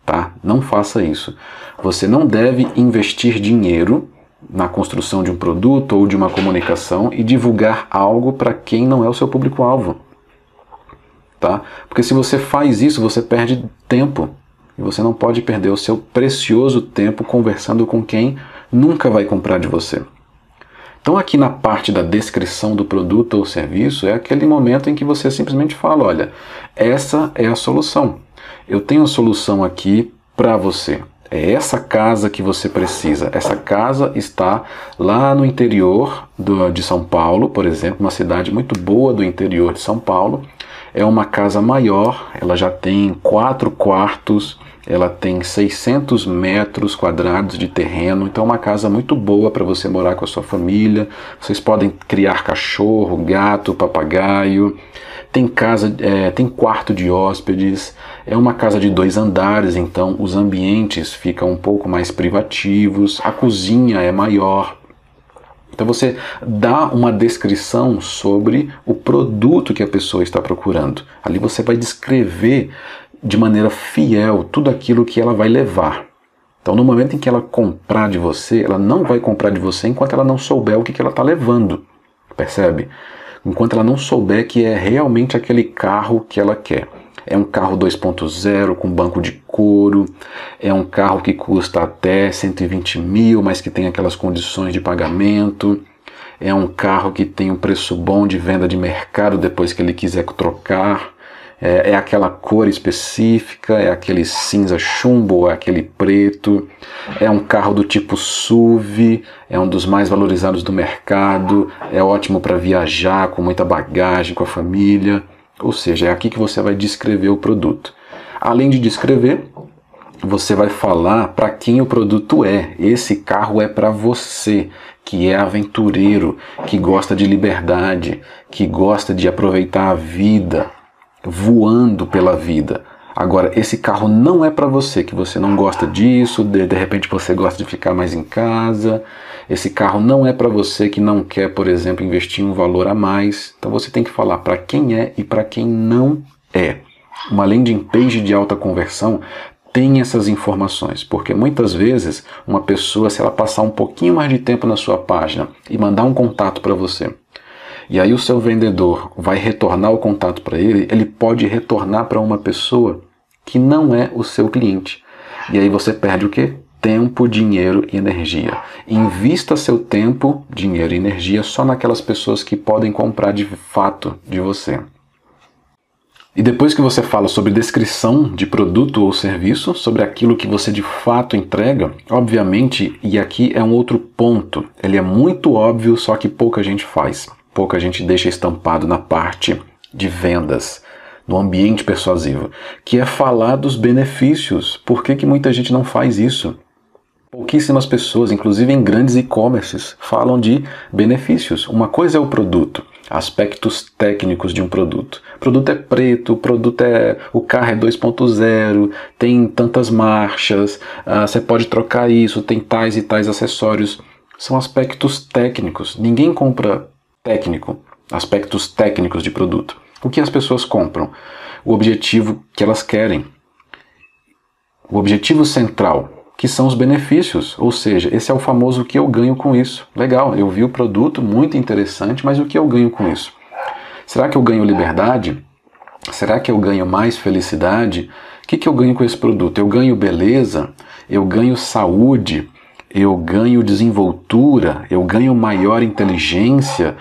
Tá? Não faça isso. Você não deve investir dinheiro na construção de um produto ou de uma comunicação e divulgar algo para quem não é o seu público-alvo. Tá? Porque se você faz isso, você perde tempo E você não pode perder o seu precioso tempo conversando com quem nunca vai comprar de você. Então, aqui na parte da descrição do produto ou serviço, é aquele momento em que você simplesmente fala: olha, essa é a solução. Eu tenho a solução aqui para você. É essa casa que você precisa. Essa casa está lá no interior do, de São Paulo, por exemplo, uma cidade muito boa do interior de São Paulo. É uma casa maior, ela já tem quatro quartos, ela tem 600 metros quadrados de terreno, então é uma casa muito boa para você morar com a sua família. Vocês podem criar cachorro, gato, papagaio. Tem casa, é, tem quarto de hóspedes. É uma casa de dois andares, então os ambientes ficam um pouco mais privativos. A cozinha é maior. Então você dá uma descrição sobre o produto que a pessoa está procurando. Ali você vai descrever de maneira fiel tudo aquilo que ela vai levar. Então, no momento em que ela comprar de você, ela não vai comprar de você enquanto ela não souber o que, ela está levando. Percebe? Enquanto ela não souber que é realmente aquele carro que ela quer. É um carro 2.0 com banco de couro, é um carro que custa até 120 mil, mas que tem aquelas condições de pagamento. É um carro que tem um preço bom de venda de mercado depois que ele quiser trocar. É, é aquela cor específica, é aquele cinza chumbo, é aquele preto. É um carro do tipo SUV, é um dos mais valorizados do mercado, é ótimo para viajar com muita bagagem, com a família. Ou seja, é aqui que você vai descrever o produto. Além de descrever, você vai falar para quem o produto é. Esse carro é para você, que é aventureiro, que gosta de liberdade, que gosta de aproveitar a vida, voando pela vida. Agora, esse carro não é para você, que você não gosta disso, de, de repente você gosta de ficar mais em casa. Esse carro não é para você que não quer, por exemplo, investir um valor a mais. Então você tem que falar para quem é e para quem não é. Uma landing page de alta conversão tem essas informações, porque muitas vezes uma pessoa, se ela passar um pouquinho mais de tempo na sua página e mandar um contato para você, e aí o seu vendedor vai retornar o contato para ele, ele pode retornar para uma pessoa que não é o seu cliente. E aí você perde o quê? Tempo, dinheiro e energia. Invista seu tempo, dinheiro e energia só naquelas pessoas que podem comprar de fato de você. E depois que você fala sobre descrição de produto ou serviço, sobre aquilo que você de fato entrega, obviamente, e aqui é um outro ponto, ele é muito óbvio, só que pouca gente faz pouca gente deixa estampado na parte de vendas, no ambiente persuasivo, que é falar dos benefícios. Por que, que muita gente não faz isso? Pouquíssimas pessoas, inclusive em grandes e-commerces, falam de benefícios. Uma coisa é o produto, aspectos técnicos de um produto. O produto é preto, o produto é. o carro é 2.0, tem tantas marchas, uh, você pode trocar isso, tem tais e tais acessórios. São aspectos técnicos. Ninguém compra técnico, aspectos técnicos de produto. O que as pessoas compram? O objetivo que elas querem. O objetivo central, que são os benefícios, ou seja, esse é o famoso que eu ganho com isso. Legal, eu vi o produto, muito interessante, mas o que eu ganho com isso? Será que eu ganho liberdade? Será que eu ganho mais felicidade? O que, que eu ganho com esse produto? Eu ganho beleza? Eu ganho saúde? Eu ganho desenvoltura, eu ganho maior inteligência.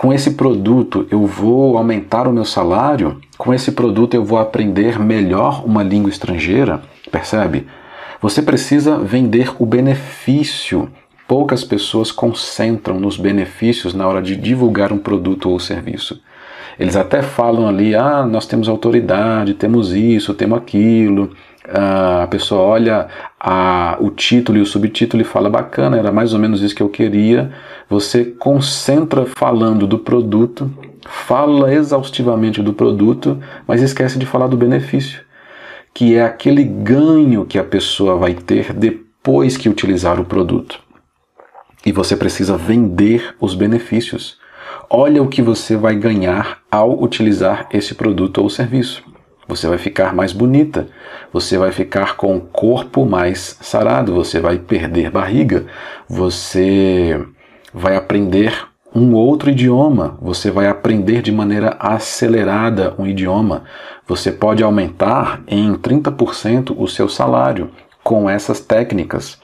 Com esse produto eu vou aumentar o meu salário, com esse produto eu vou aprender melhor uma língua estrangeira, percebe? Você precisa vender o benefício. Poucas pessoas concentram nos benefícios na hora de divulgar um produto ou serviço. Eles até falam ali: ah, nós temos autoridade, temos isso, temos aquilo a pessoa olha a, o título e o subtítulo e fala bacana, era mais ou menos isso que eu queria. Você concentra falando do produto, fala exaustivamente do produto, mas esquece de falar do benefício, que é aquele ganho que a pessoa vai ter depois que utilizar o produto. E você precisa vender os benefícios. Olha o que você vai ganhar ao utilizar esse produto ou serviço. Você vai ficar mais bonita, você vai ficar com o corpo mais sarado, você vai perder barriga, você vai aprender um outro idioma, você vai aprender de maneira acelerada um idioma. Você pode aumentar em 30% o seu salário com essas técnicas.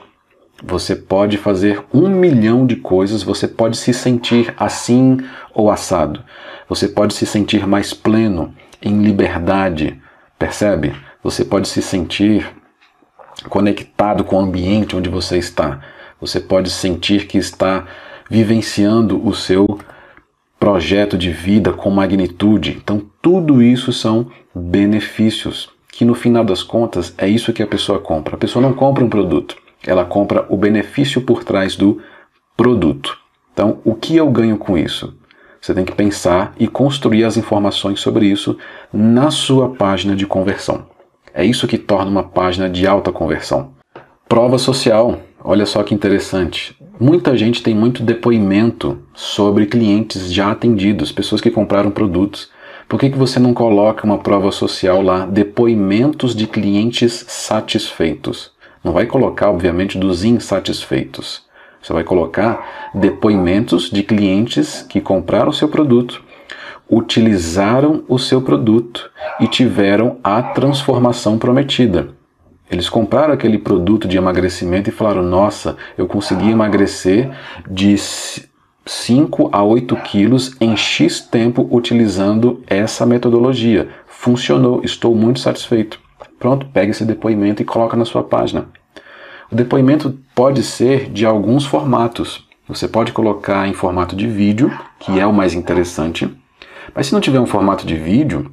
Você pode fazer um milhão de coisas, você pode se sentir assim ou assado. Você pode se sentir mais pleno, em liberdade, percebe? Você pode se sentir conectado com o ambiente onde você está. Você pode sentir que está vivenciando o seu projeto de vida com magnitude. Então, tudo isso são benefícios, que no final das contas é isso que a pessoa compra. A pessoa não compra um produto, ela compra o benefício por trás do produto. Então, o que eu ganho com isso? Você tem que pensar e construir as informações sobre isso na sua página de conversão. É isso que torna uma página de alta conversão. Prova social. Olha só que interessante. Muita gente tem muito depoimento sobre clientes já atendidos, pessoas que compraram produtos. Por que, que você não coloca uma prova social lá? Depoimentos de clientes satisfeitos. Não vai colocar, obviamente, dos insatisfeitos. Você vai colocar depoimentos de clientes que compraram o seu produto, utilizaram o seu produto e tiveram a transformação prometida. Eles compraram aquele produto de emagrecimento e falaram: Nossa, eu consegui emagrecer de 5 a 8 quilos em X tempo utilizando essa metodologia. Funcionou, estou muito satisfeito. Pronto, pega esse depoimento e coloca na sua página. O depoimento pode ser de alguns formatos. Você pode colocar em formato de vídeo, que é o mais interessante. Mas se não tiver um formato de vídeo,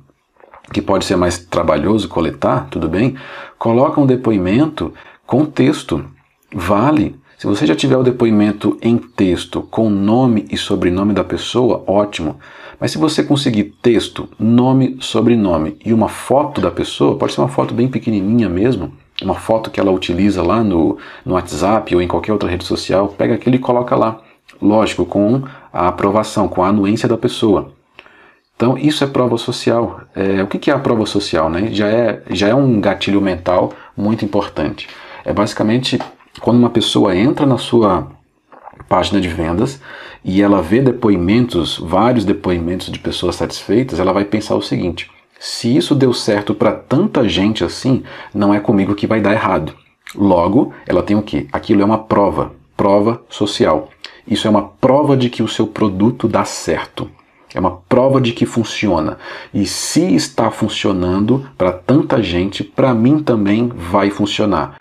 que pode ser mais trabalhoso coletar, tudo bem? Coloca um depoimento com texto. Vale. Se você já tiver o depoimento em texto com nome e sobrenome da pessoa, ótimo. Mas se você conseguir texto, nome, sobrenome e uma foto da pessoa, pode ser uma foto bem pequenininha mesmo, uma foto que ela utiliza lá no, no WhatsApp ou em qualquer outra rede social, pega aquilo e coloca lá. Lógico, com a aprovação, com a anuência da pessoa. Então, isso é prova social. É, o que é a prova social? Né? Já, é, já é um gatilho mental muito importante. É basicamente quando uma pessoa entra na sua página de vendas e ela vê depoimentos, vários depoimentos de pessoas satisfeitas, ela vai pensar o seguinte: se isso deu certo para tanta gente assim, não é comigo que vai dar errado. Logo, ela tem o que? Aquilo é uma prova, prova social. Isso é uma prova de que o seu produto dá certo. É uma prova de que funciona. E se está funcionando para tanta gente, para mim também vai funcionar.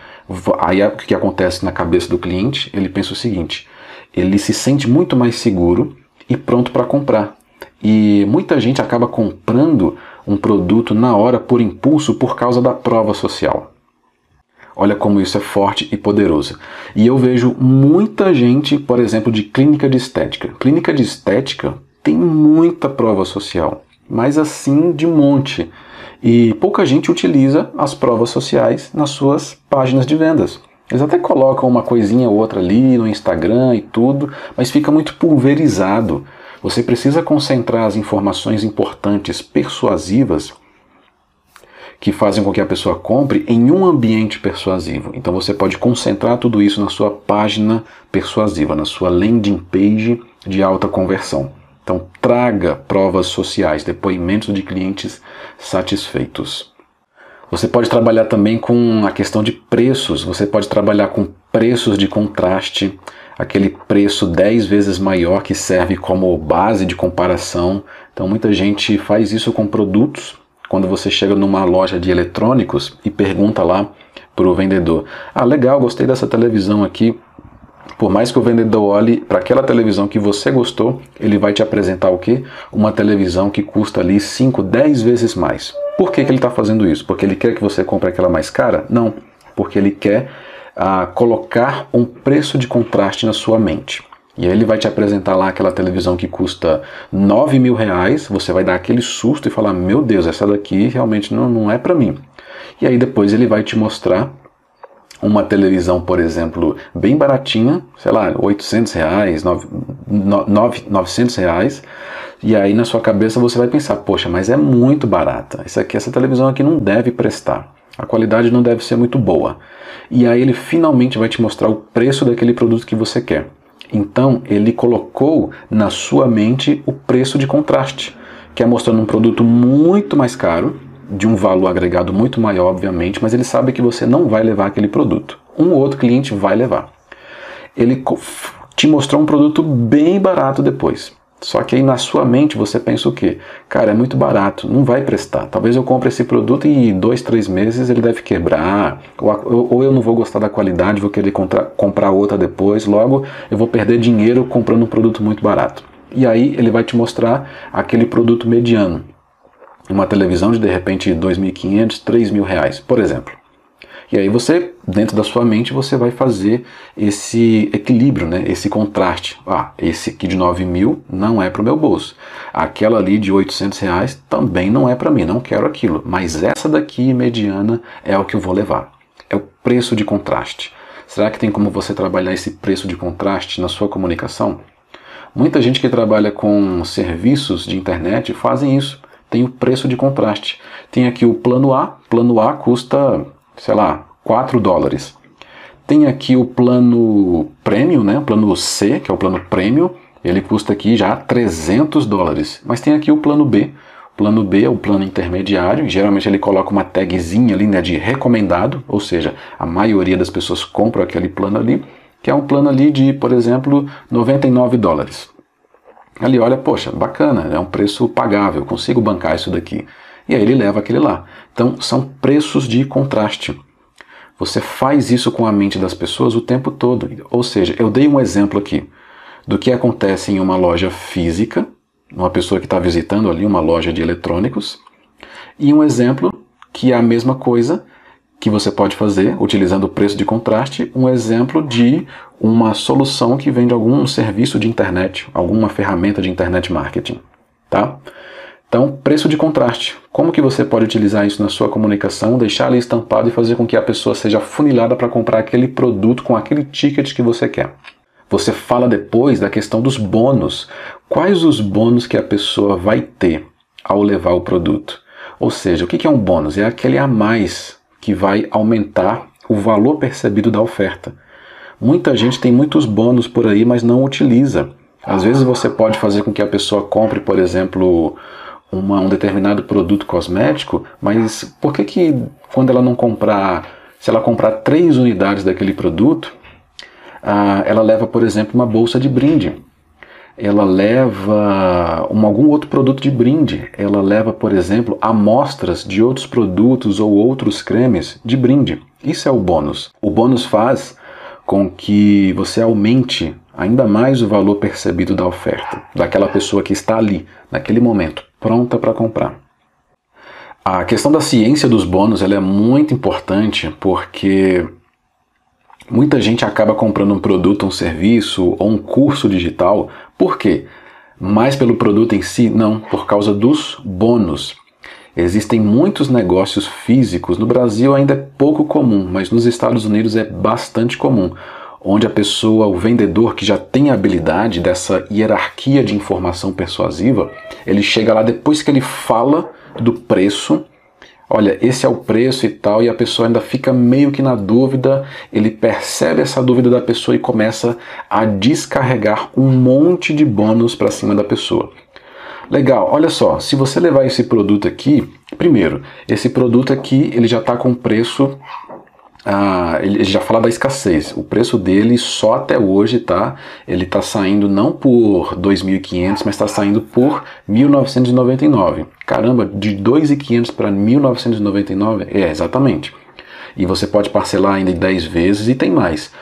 Aí o que acontece na cabeça do cliente? Ele pensa o seguinte: ele se sente muito mais seguro e pronto para comprar. E muita gente acaba comprando um produto na hora por impulso por causa da prova social. Olha como isso é forte e poderoso. E eu vejo muita gente, por exemplo, de clínica de estética. Clínica de estética tem muita prova social, mas assim de monte. E pouca gente utiliza as provas sociais nas suas páginas de vendas. Eles até colocam uma coisinha ou outra ali no Instagram e tudo, mas fica muito pulverizado. Você precisa concentrar as informações importantes, persuasivas, que fazem com que a pessoa compre em um ambiente persuasivo. Então você pode concentrar tudo isso na sua página persuasiva, na sua landing page de alta conversão. Então, traga provas sociais, depoimentos de clientes satisfeitos. Você pode trabalhar também com a questão de preços, você pode trabalhar com preços de contraste, aquele preço 10 vezes maior que serve como base de comparação. Então, muita gente faz isso com produtos. Quando você chega numa loja de eletrônicos e pergunta lá para o vendedor: Ah, legal, gostei dessa televisão aqui, por mais que o vendedor olhe para aquela televisão que você gostou, ele vai te apresentar o quê? Uma televisão que custa ali 5, 10 vezes mais. Por que, que ele está fazendo isso? Porque ele quer que você compre aquela mais cara? Não, porque ele quer ah, colocar um preço de contraste na sua mente. E aí ele vai te apresentar lá aquela televisão que custa 9 mil reais, você vai dar aquele susto e falar, meu Deus, essa daqui realmente não, não é para mim. E aí depois ele vai te mostrar uma televisão, por exemplo, bem baratinha, sei lá, 800 reais, 9, 900 reais, e aí na sua cabeça você vai pensar, poxa, mas é muito barata, isso aqui, essa televisão aqui não deve prestar, a qualidade não deve ser muito boa. E aí ele finalmente vai te mostrar o preço daquele produto que você quer. Então ele colocou na sua mente o preço de contraste, que é mostrando um produto muito mais caro, de um valor agregado muito maior, obviamente, mas ele sabe que você não vai levar aquele produto. Um ou outro cliente vai levar. Ele te mostrou um produto bem barato depois. Só que aí na sua mente você pensa o quê? Cara, é muito barato, não vai prestar. Talvez eu compre esse produto e em dois, três meses ele deve quebrar, ou, eu não vou gostar da qualidade, vou querer comprar outra depois, logo eu vou perder dinheiro comprando um produto muito barato. E aí ele vai te mostrar aquele produto mediano. Uma televisão de de repente 2.500, 3.000 reais, por exemplo. E aí você, dentro da sua mente, você vai fazer esse equilíbrio, né? esse contraste. Ah, esse aqui de 9 mil não é para o meu bolso. Aquela ali de 800 reais também não é para mim, não quero aquilo. Mas essa daqui, mediana, é o que eu vou levar. É o preço de contraste. Será que tem como você trabalhar esse preço de contraste na sua comunicação? Muita gente que trabalha com serviços de internet fazem isso. Tem o preço de contraste. Tem aqui o plano A. Plano A custa sei lá, 4 dólares. Tem aqui o plano premium, né? O plano C, que é o plano premium, ele custa aqui já 300 dólares. Mas tem aqui o plano B. O plano B é o plano intermediário, geralmente ele coloca uma tagzinha ali né, de recomendado, ou seja, a maioria das pessoas compram aquele plano ali, que é um plano ali de, por exemplo, 99 dólares. Ali olha, poxa, bacana, é um preço pagável, consigo bancar isso daqui e aí ele leva aquele lá. Então são preços de contraste. Você faz isso com a mente das pessoas o tempo todo. Ou seja, eu dei um exemplo aqui do que acontece em uma loja física, uma pessoa que está visitando ali uma loja de eletrônicos, e um exemplo que é a mesma coisa que você pode fazer utilizando o preço de contraste, um exemplo de uma solução que vem de algum serviço de internet, alguma ferramenta de internet marketing, tá? Então, preço de contraste. Como que você pode utilizar isso na sua comunicação, deixar ali estampado e fazer com que a pessoa seja funilada para comprar aquele produto com aquele ticket que você quer? Você fala depois da questão dos bônus. Quais os bônus que a pessoa vai ter ao levar o produto? Ou seja, o que é um bônus? É aquele a mais que vai aumentar o valor percebido da oferta. Muita gente tem muitos bônus por aí, mas não utiliza. Às vezes você pode fazer com que a pessoa compre, por exemplo, uma, um determinado produto cosmético, mas por que que quando ela não comprar, se ela comprar três unidades daquele produto, ah, ela leva, por exemplo, uma bolsa de brinde? Ela leva um, algum outro produto de brinde. Ela leva, por exemplo, amostras de outros produtos ou outros cremes de brinde. Isso é o bônus. O bônus faz com que você aumente ainda mais o valor percebido da oferta, daquela pessoa que está ali, naquele momento, pronta para comprar. A questão da ciência dos bônus é muito importante porque muita gente acaba comprando um produto, um serviço ou um curso digital. Por quê? Mais pelo produto em si? Não, por causa dos bônus. Existem muitos negócios físicos, no Brasil ainda é pouco comum, mas nos Estados Unidos é bastante comum, onde a pessoa, o vendedor que já tem a habilidade dessa hierarquia de informação persuasiva, ele chega lá depois que ele fala do preço, olha, esse é o preço e tal, e a pessoa ainda fica meio que na dúvida, ele percebe essa dúvida da pessoa e começa a descarregar um monte de bônus para cima da pessoa. Legal, olha só, se você levar esse produto aqui, primeiro, esse produto aqui ele já está com preço ah, ele já fala da escassez. O preço dele só até hoje tá, ele está saindo não por 2.500, mas está saindo por 1.999. Caramba, de 2.500 para 1.999? É, exatamente. E você pode parcelar ainda em 10 vezes e tem mais.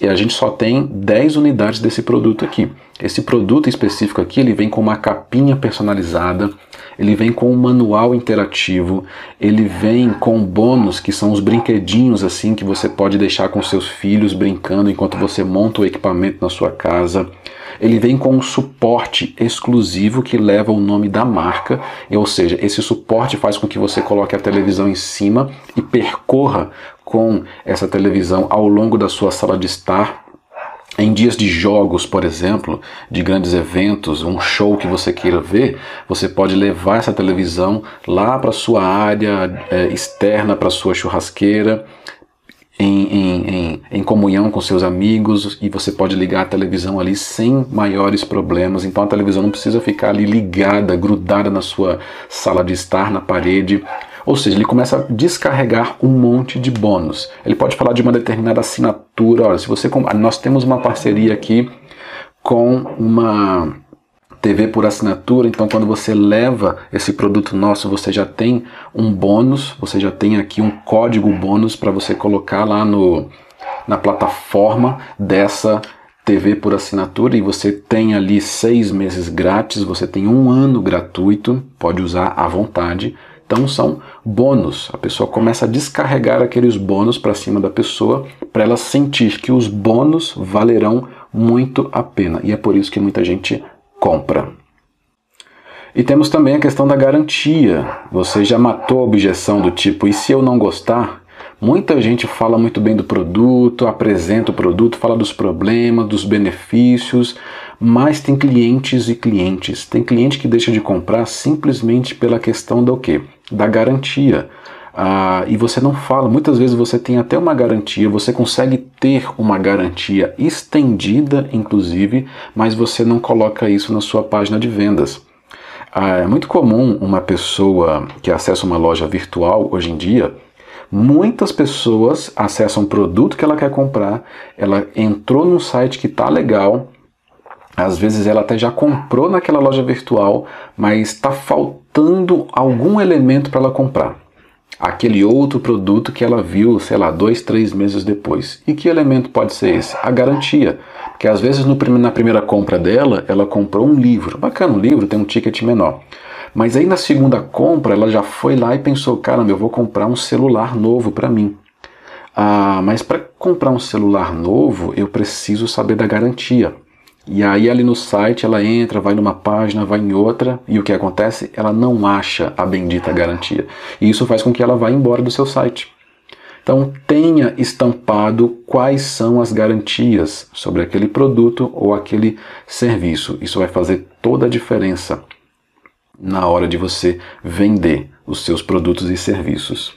E a gente só tem 10 unidades desse produto aqui. Esse produto específico aqui, ele vem com uma capinha personalizada, ele vem com um manual interativo, ele vem com bônus que são os brinquedinhos assim que você pode deixar com seus filhos brincando enquanto você monta o equipamento na sua casa. Ele vem com um suporte exclusivo que leva o nome da marca, ou seja, esse suporte faz com que você coloque a televisão em cima e percorra com essa televisão ao longo da sua sala de estar em dias de jogos, por exemplo, de grandes eventos, um show que você queira ver, você pode levar essa televisão lá para sua área é, externa, para sua churrasqueira, em, em, em, em, comunhão com seus amigos e você pode ligar a televisão ali sem maiores problemas. Então a televisão não precisa ficar ali ligada, grudada na sua sala de estar, na parede. Ou seja, ele começa a descarregar um monte de bônus. Ele pode falar de uma determinada assinatura. Olha, se você nós temos uma parceria aqui com uma TV por assinatura, então quando você leva esse produto nosso, você já tem um bônus, você já tem aqui um código bônus para você colocar lá no, na plataforma dessa TV por assinatura e você tem ali seis meses grátis, você tem um ano gratuito, pode usar à vontade. Então são bônus. A pessoa começa a descarregar aqueles bônus para cima da pessoa para ela sentir que os bônus valerão muito a pena. E é por isso que muita gente compra. E temos também a questão da garantia. Você já matou a objeção do tipo, e se eu não gostar? Muita gente fala muito bem do produto, apresenta o produto, fala dos problemas, dos benefícios, mas tem clientes e clientes. Tem cliente que deixa de comprar simplesmente pela questão do quê? Da garantia. Ah, e você não fala, muitas vezes você tem até uma garantia, você consegue ter uma garantia estendida, inclusive, mas você não coloca isso na sua página de vendas. Ah, é muito comum uma pessoa que acessa uma loja virtual hoje em dia. Muitas pessoas acessam um produto que ela quer comprar, ela entrou num site que está legal, às vezes ela até já comprou naquela loja virtual, mas está faltando algum elemento para ela comprar aquele outro produto que ela viu, sei lá, dois, três meses depois. E que elemento pode ser esse? A garantia. Porque às vezes no, na primeira compra dela, ela comprou um livro. Bacana, um livro tem um ticket menor. Mas aí na segunda compra, ela já foi lá e pensou: caramba, eu vou comprar um celular novo para mim. Ah, mas para comprar um celular novo, eu preciso saber da garantia. E aí ali no site ela entra, vai numa página, vai em outra, e o que acontece? Ela não acha a bendita garantia. E isso faz com que ela vá embora do seu site. Então tenha estampado quais são as garantias sobre aquele produto ou aquele serviço. Isso vai fazer toda a diferença na hora de você vender os seus produtos e serviços.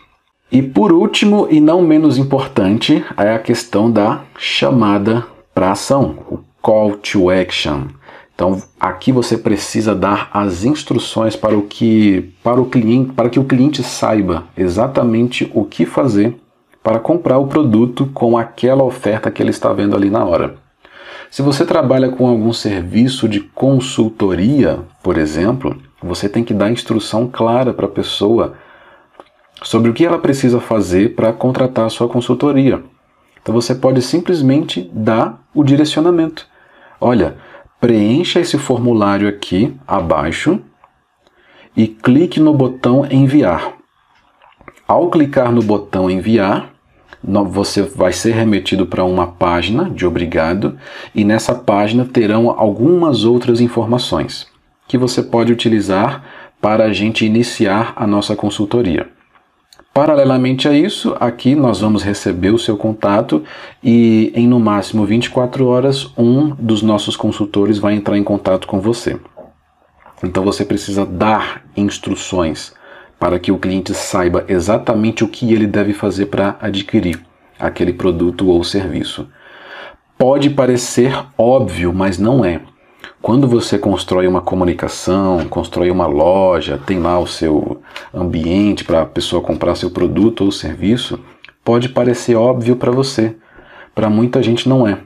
E por último, e não menos importante, é a questão da chamada para ação, o call to action. Então, aqui você precisa dar as instruções para o que para o cliente, para que o cliente saiba exatamente o que fazer para comprar o produto com aquela oferta que ele está vendo ali na hora. Se você trabalha com algum serviço de consultoria, por exemplo, você tem que dar instrução clara para a pessoa sobre o que ela precisa fazer para contratar a sua consultoria. Então você pode simplesmente dar o direcionamento. Olha, preencha esse formulário aqui abaixo e clique no botão enviar. Ao clicar no botão enviar, você vai ser remetido para uma página de obrigado e nessa página terão algumas outras informações que você pode utilizar para a gente iniciar a nossa consultoria. Paralelamente a isso, aqui nós vamos receber o seu contato e em no máximo 24 horas um dos nossos consultores vai entrar em contato com você. Então você precisa dar instruções para que o cliente saiba exatamente o que ele deve fazer para adquirir aquele produto ou serviço. Pode parecer óbvio, mas não é. Quando você constrói uma comunicação, constrói uma loja, tem lá o seu ambiente para a pessoa comprar seu produto ou serviço, pode parecer óbvio para você. Para muita gente não é.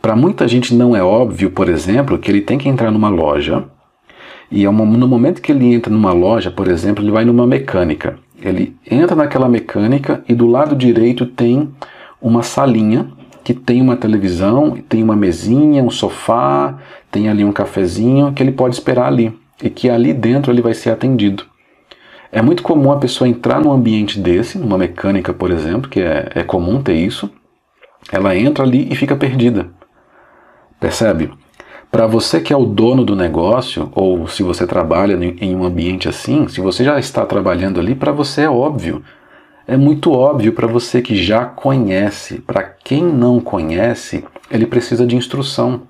Para muita gente não é óbvio, por exemplo, que ele tem que entrar numa loja e no momento que ele entra numa loja, por exemplo, ele vai numa mecânica. Ele entra naquela mecânica e do lado direito tem uma salinha que tem uma televisão, tem uma mesinha, um sofá, tem ali um cafezinho que ele pode esperar ali e que ali dentro ele vai ser atendido. É muito comum a pessoa entrar num ambiente desse, numa mecânica, por exemplo, que é, é comum ter isso. Ela entra ali e fica perdida. Percebe? Para você que é o dono do negócio, ou se você trabalha em um ambiente assim, se você já está trabalhando ali, para você é óbvio é muito óbvio para você que já conhece. Para quem não conhece, ele precisa de instrução.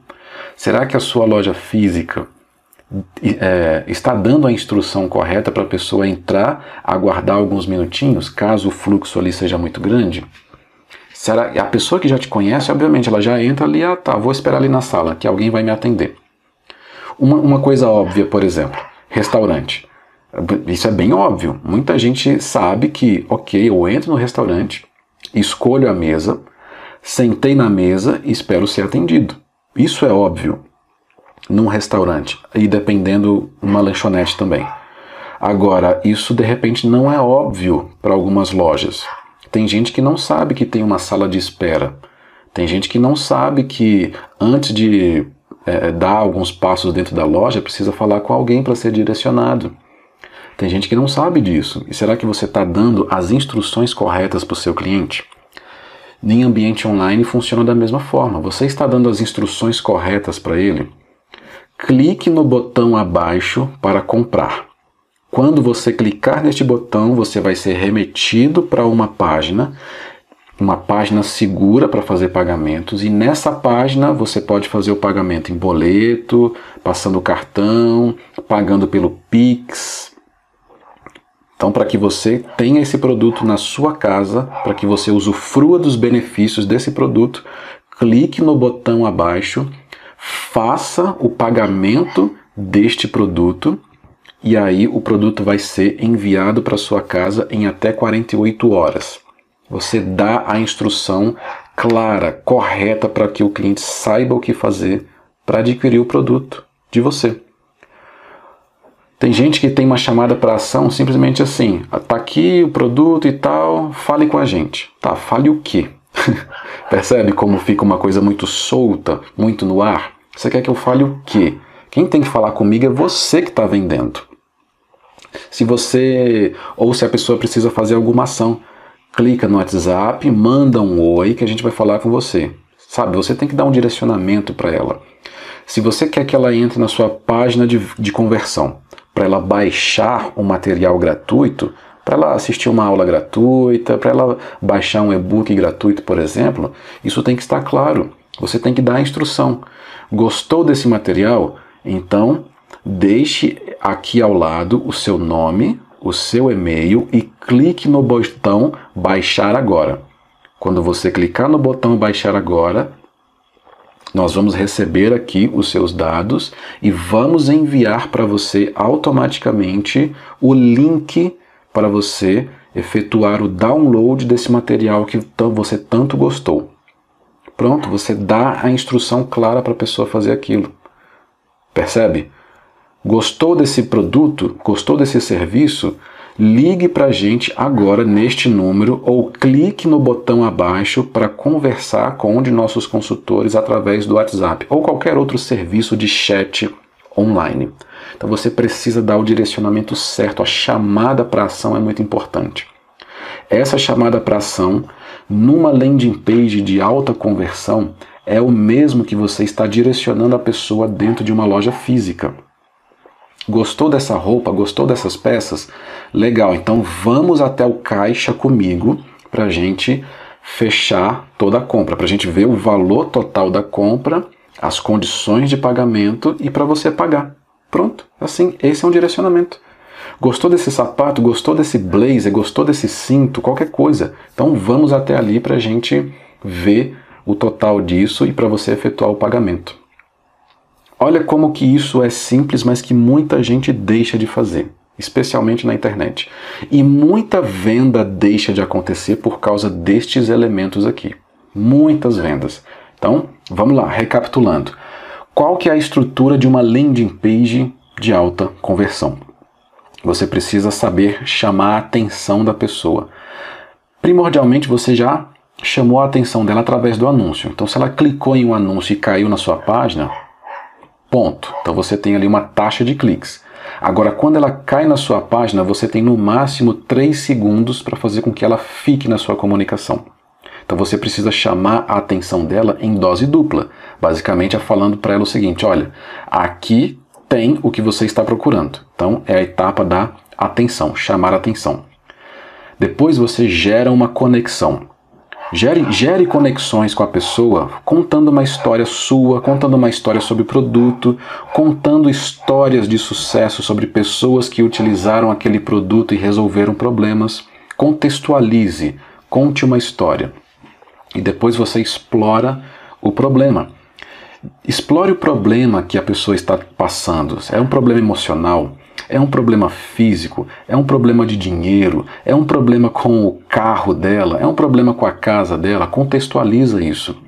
Será que a sua loja física é, está dando a instrução correta para a pessoa entrar, aguardar alguns minutinhos, caso o fluxo ali seja muito grande? Será a pessoa que já te conhece, obviamente, ela já entra ali, ah tá, vou esperar ali na sala, que alguém vai me atender. Uma, uma coisa óbvia, por exemplo, restaurante. Isso é bem óbvio. Muita gente sabe que, ok, eu entro no restaurante, escolho a mesa, sentei na mesa e espero ser atendido. Isso é óbvio num restaurante e dependendo uma lanchonete também. Agora, isso de repente não é óbvio para algumas lojas. Tem gente que não sabe que tem uma sala de espera. Tem gente que não sabe que antes de é, dar alguns passos dentro da loja precisa falar com alguém para ser direcionado. Tem gente que não sabe disso. E será que você está dando as instruções corretas para o seu cliente? Em ambiente online funciona da mesma forma. Você está dando as instruções corretas para ele? Clique no botão abaixo para comprar. Quando você clicar neste botão, você vai ser remetido para uma página, uma página segura para fazer pagamentos, e nessa página você pode fazer o pagamento em boleto, passando o cartão, pagando pelo Pix. Então, para que você tenha esse produto na sua casa, para que você usufrua dos benefícios desse produto, clique no botão abaixo faça o pagamento deste produto e aí o produto vai ser enviado para sua casa em até 48 horas. Você dá a instrução clara, correta para que o cliente saiba o que fazer para adquirir o produto de você. Tem gente que tem uma chamada para ação simplesmente assim: tá aqui o produto e tal, fale com a gente. Tá, fale o quê? <laughs> Percebe como fica uma coisa muito solta, muito no ar? Você quer que eu fale o quê? Quem tem que falar comigo é você que está vendendo. Se você ou se a pessoa precisa fazer alguma ação, clica no WhatsApp, manda um oi que a gente vai falar com você. Sabe, você tem que dar um direcionamento para ela. Se você quer que ela entre na sua página de, de conversão, para ela baixar um material gratuito, para ela assistir uma aula gratuita, para ela baixar um e-book gratuito, por exemplo, isso tem que estar claro. Você tem que dar a instrução. Gostou desse material? Então, deixe aqui ao lado o seu nome, o seu e-mail e clique no botão baixar agora. Quando você clicar no botão baixar agora, nós vamos receber aqui os seus dados e vamos enviar para você automaticamente o link para você efetuar o download desse material que você tanto gostou. Pronto, você dá a instrução clara para a pessoa fazer aquilo. Percebe? Gostou desse produto? Gostou desse serviço? Ligue para a gente agora neste número ou clique no botão abaixo para conversar com um de nossos consultores através do WhatsApp ou qualquer outro serviço de chat online. Então você precisa dar o direcionamento certo, a chamada para ação é muito importante. Essa chamada para ação, numa landing page de alta conversão, é o mesmo que você está direcionando a pessoa dentro de uma loja física. Gostou dessa roupa? Gostou dessas peças? Legal, então vamos até o caixa comigo para a gente fechar toda a compra, para a gente ver o valor total da compra, as condições de pagamento e para você pagar. Pronto, assim, esse é um direcionamento. Gostou desse sapato? Gostou desse blazer? Gostou desse cinto? Qualquer coisa. Então vamos até ali para a gente ver o total disso e para você efetuar o pagamento. Olha como que isso é simples, mas que muita gente deixa de fazer, especialmente na internet. E muita venda deixa de acontecer por causa destes elementos aqui. Muitas vendas. Então, vamos lá, recapitulando. Qual que é a estrutura de uma landing page de alta conversão? Você precisa saber chamar a atenção da pessoa. Primordialmente, você já chamou a atenção dela através do anúncio. Então, se ela clicou em um anúncio e caiu na sua página, ponto. Então, você tem ali uma taxa de cliques. Agora, quando ela cai na sua página, você tem no máximo 3 segundos para fazer com que ela fique na sua comunicação. Então você precisa chamar a atenção dela em dose dupla. Basicamente é falando para ela o seguinte: olha, aqui tem o que você está procurando. Então é a etapa da atenção, chamar a atenção. Depois você gera uma conexão. Gere, gere conexões com a pessoa, contando uma história sua, contando uma história sobre o produto, contando histórias de sucesso sobre pessoas que utilizaram aquele produto e resolveram problemas. Contextualize, conte uma história. e depois você explora o problema. Explore o problema que a pessoa está passando. É um problema emocional? É um problema físico? É um problema de dinheiro? É um problema com o carro dela? É um problema com a casa dela? Contextualiza isso.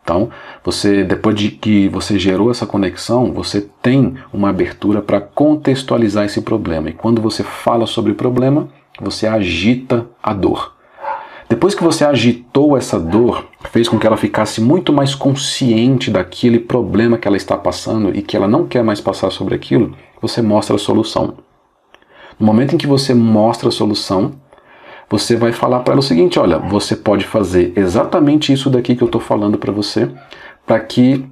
Então, você depois de que você gerou essa conexão, você tem uma abertura para contextualizar esse problema. E quando você fala sobre o problema, você agita a dor. Depois que você agitou essa dor, fez com que ela ficasse muito mais consciente daquele problema que ela está passando e que ela não quer mais passar sobre aquilo, você mostra a solução. No momento em que você mostra a solução, você vai falar para ela o seguinte: olha, você pode fazer exatamente isso daqui que eu estou falando para você, para que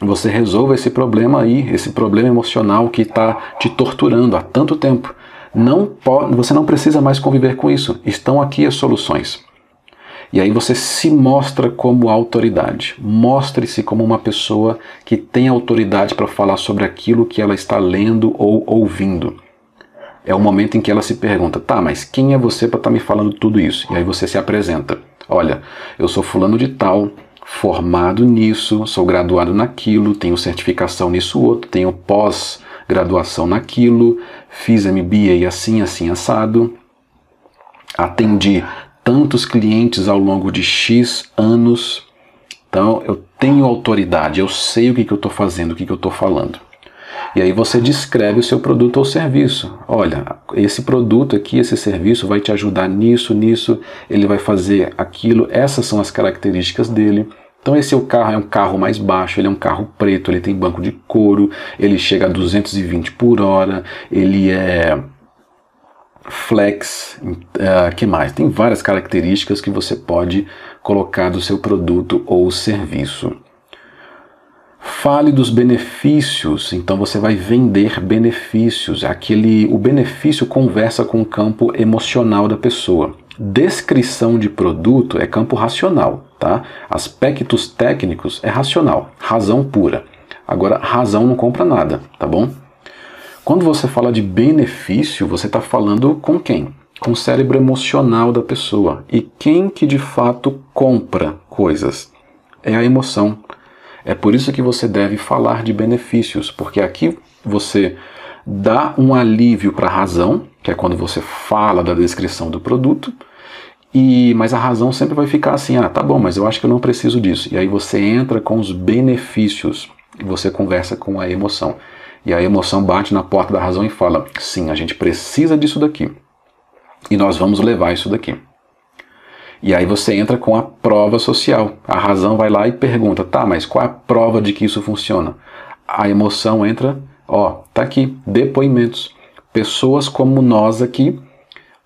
você resolva esse problema aí, esse problema emocional que está te torturando há tanto tempo. Não pode, você não precisa mais conviver com isso. Estão aqui as soluções. E aí você se mostra como autoridade. Mostre-se como uma pessoa que tem autoridade para falar sobre aquilo que ela está lendo ou ouvindo. É o momento em que ela se pergunta: tá, mas quem é você para estar tá me falando tudo isso? E aí você se apresenta: olha, eu sou fulano de tal, formado nisso, sou graduado naquilo, tenho certificação nisso outro, tenho pós-graduação naquilo, fiz MBA assim, assim, assado, atendi tantos clientes ao longo de X anos. Então eu tenho autoridade, eu sei o que, que eu estou fazendo, o que, que eu estou falando. E aí você descreve o seu produto ou serviço. Olha, esse produto aqui, esse serviço vai te ajudar nisso, nisso, ele vai fazer aquilo, essas são as características dele. Então esse é o carro, é um carro mais baixo, ele é um carro preto, ele tem banco de couro, ele chega a 220 por hora, ele é flex, uh, que mais? Tem várias características que você pode colocar do seu produto ou serviço. Fale dos benefícios, então você vai vender benefícios. Aquele, o benefício conversa com o campo emocional da pessoa. Descrição de produto é campo racional, tá? Aspectos técnicos é racional, razão pura. Agora, razão não compra nada, tá bom? Quando você fala de benefício, você está falando com quem? Com o cérebro emocional da pessoa. E quem que de fato compra coisas? É a emoção. É por isso que você deve falar de benefícios, porque aqui você dá um alívio para a razão, que é quando você fala da descrição do produto, e mas a razão sempre vai ficar assim: ah, tá bom, mas eu acho que eu não preciso disso. E aí você entra com os benefícios e você conversa com a emoção. E a emoção bate na porta da razão e fala: sim, a gente precisa disso daqui. E nós vamos levar isso daqui. E aí você entra com a prova social. A razão vai lá e pergunta: tá, mas qual é a prova de que isso funciona? A emoção entra: ó, tá aqui, depoimentos. Pessoas como nós aqui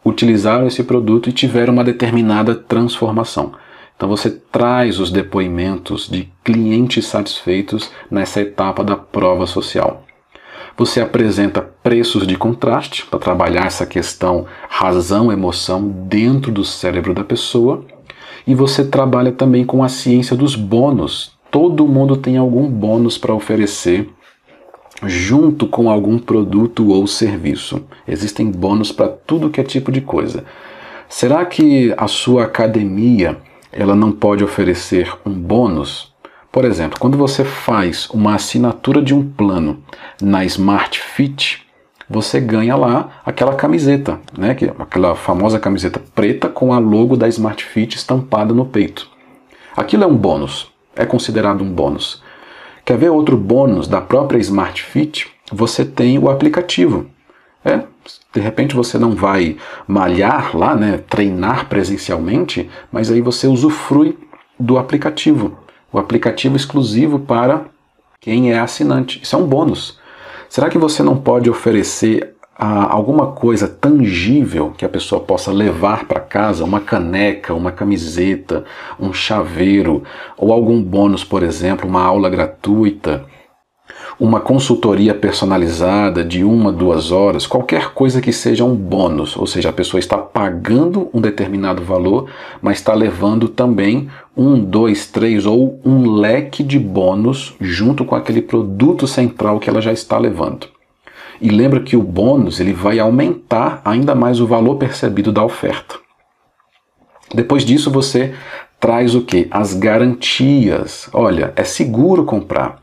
utilizaram esse produto e tiveram uma determinada transformação. Então você traz os depoimentos de clientes satisfeitos nessa etapa da prova social. Você apresenta preços de contraste para trabalhar essa questão razão-emoção dentro do cérebro da pessoa. E você trabalha também com a ciência dos bônus. Todo mundo tem algum bônus para oferecer junto com algum produto ou serviço. Existem bônus para tudo que é tipo de coisa. Será que a sua academia ela não pode oferecer um bônus por exemplo, quando você faz uma assinatura de um plano na Smart Fit, você ganha lá aquela camiseta, né? aquela famosa camiseta preta com a logo da Smart Fit estampada no peito. Aquilo é um bônus, é considerado um bônus. Quer ver outro bônus da própria Smart Fit? Você tem o aplicativo. É, de repente você não vai malhar lá, né, treinar presencialmente, mas aí você usufrui do aplicativo o aplicativo exclusivo para quem é assinante. Isso é um bônus. Será que você não pode oferecer ah, alguma coisa tangível que a pessoa possa levar para casa, uma caneca, uma camiseta, um chaveiro, ou algum bônus, por exemplo, uma aula gratuita? Uma consultoria personalizada de uma, duas horas, qualquer coisa que seja um bônus, ou seja, a pessoa está pagando um determinado valor, mas está levando também um, dois, três ou um leque de bônus junto com aquele produto central que ela já está levando. E lembra que o bônus ele vai aumentar ainda mais o valor percebido da oferta. Depois disso, você traz o que? As garantias. Olha, é seguro comprar.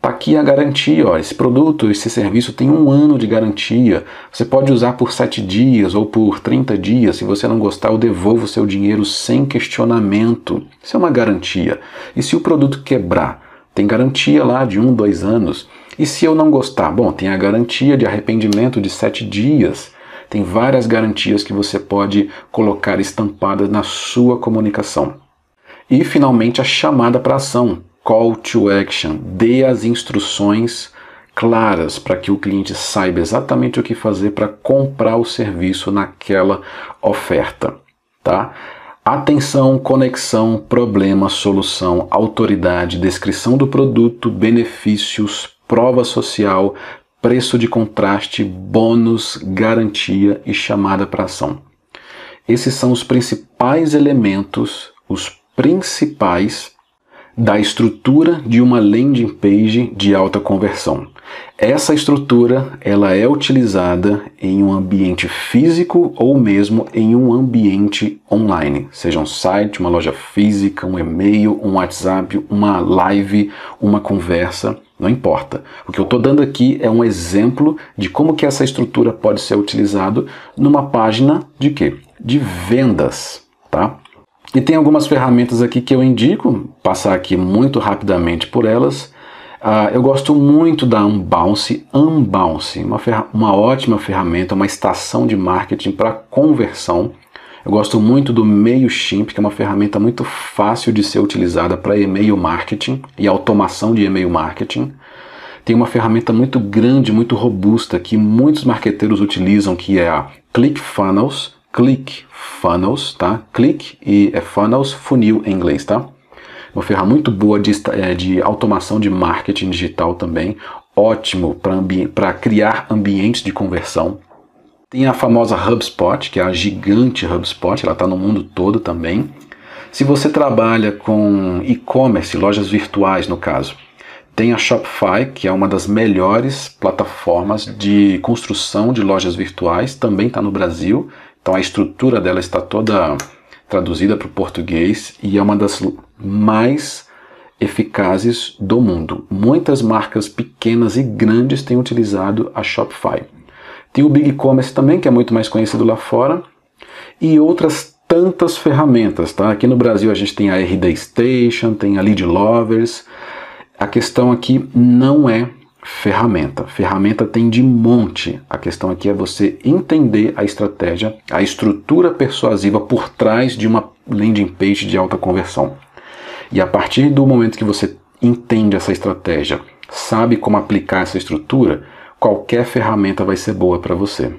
Está aqui a garantia, ó, esse produto, esse serviço tem um ano de garantia. Você pode usar por 7 dias ou por 30 dias. Se você não gostar, eu devolvo o seu dinheiro sem questionamento. Isso é uma garantia. E se o produto quebrar? Tem garantia lá de um, dois anos. E se eu não gostar? Bom, tem a garantia de arrependimento de 7 dias. Tem várias garantias que você pode colocar estampadas na sua comunicação. E finalmente a chamada para ação call to action, dê as instruções claras para que o cliente saiba exatamente o que fazer para comprar o serviço naquela oferta, tá? Atenção, conexão, problema, solução, autoridade, descrição do produto, benefícios, prova social, preço de contraste, bônus, garantia e chamada para ação. Esses são os principais elementos, os principais da estrutura de uma landing page de alta conversão. Essa estrutura ela é utilizada em um ambiente físico ou mesmo em um ambiente online, seja um site, uma loja física, um e-mail, um WhatsApp, uma live, uma conversa, não importa. O que eu estou dando aqui é um exemplo de como que essa estrutura pode ser utilizada numa página de quê? De vendas, tá? E tem algumas ferramentas aqui que eu indico, passar aqui muito rapidamente por elas. Uh, eu gosto muito da Unbounce, Unbounce, uma, uma ótima ferramenta, uma estação de marketing para conversão. Eu gosto muito do MailChimp, que é uma ferramenta muito fácil de ser utilizada para e-mail marketing e automação de e-mail marketing. Tem uma ferramenta muito grande, muito robusta que muitos marqueteiros utilizam, que é a ClickFunnels, ClickFunnels, tá? Click e é funnels, funil em inglês, tá? Uma ferramenta muito boa de, é, de automação de marketing digital também, ótimo para criar ambientes de conversão. Tem a famosa HubSpot, que é a gigante HubSpot, ela está no mundo todo também. Se você trabalha com e-commerce, lojas virtuais no caso, tem a Shopify, que é uma das melhores plataformas de construção de lojas virtuais, também está no Brasil então a estrutura dela está toda traduzida para o português e é uma das mais eficazes do mundo. Muitas marcas pequenas e grandes têm utilizado a Shopify. Tem o Big Commerce também, que é muito mais conhecido lá fora, e outras tantas ferramentas, tá? Aqui no Brasil a gente tem a RD Station, tem a Lead Lovers. A questão aqui não é ferramenta. Ferramenta tem de monte. A questão aqui é você entender a estratégia, a estrutura persuasiva por trás de uma landing page de alta conversão. E a partir do momento que você entende essa estratégia, sabe como aplicar essa estrutura, qualquer ferramenta vai ser boa para você.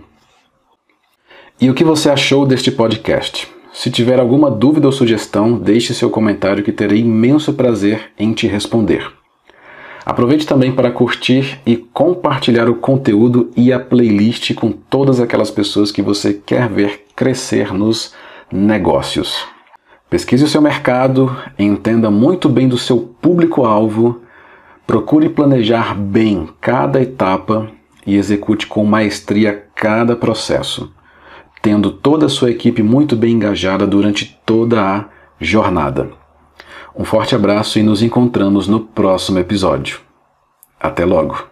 E o que você achou deste podcast? Se tiver alguma dúvida ou sugestão, deixe seu comentário que terei imenso prazer em te responder. Aproveite também para curtir e compartilhar o conteúdo e a playlist com todas aquelas pessoas que você quer ver crescer nos negócios. Pesquise o seu mercado, entenda muito bem do seu público-alvo, procure planejar bem cada etapa e execute com maestria cada processo, tendo toda a sua equipe muito bem engajada durante toda a jornada. Um forte abraço e nos encontramos no próximo episódio. Até logo!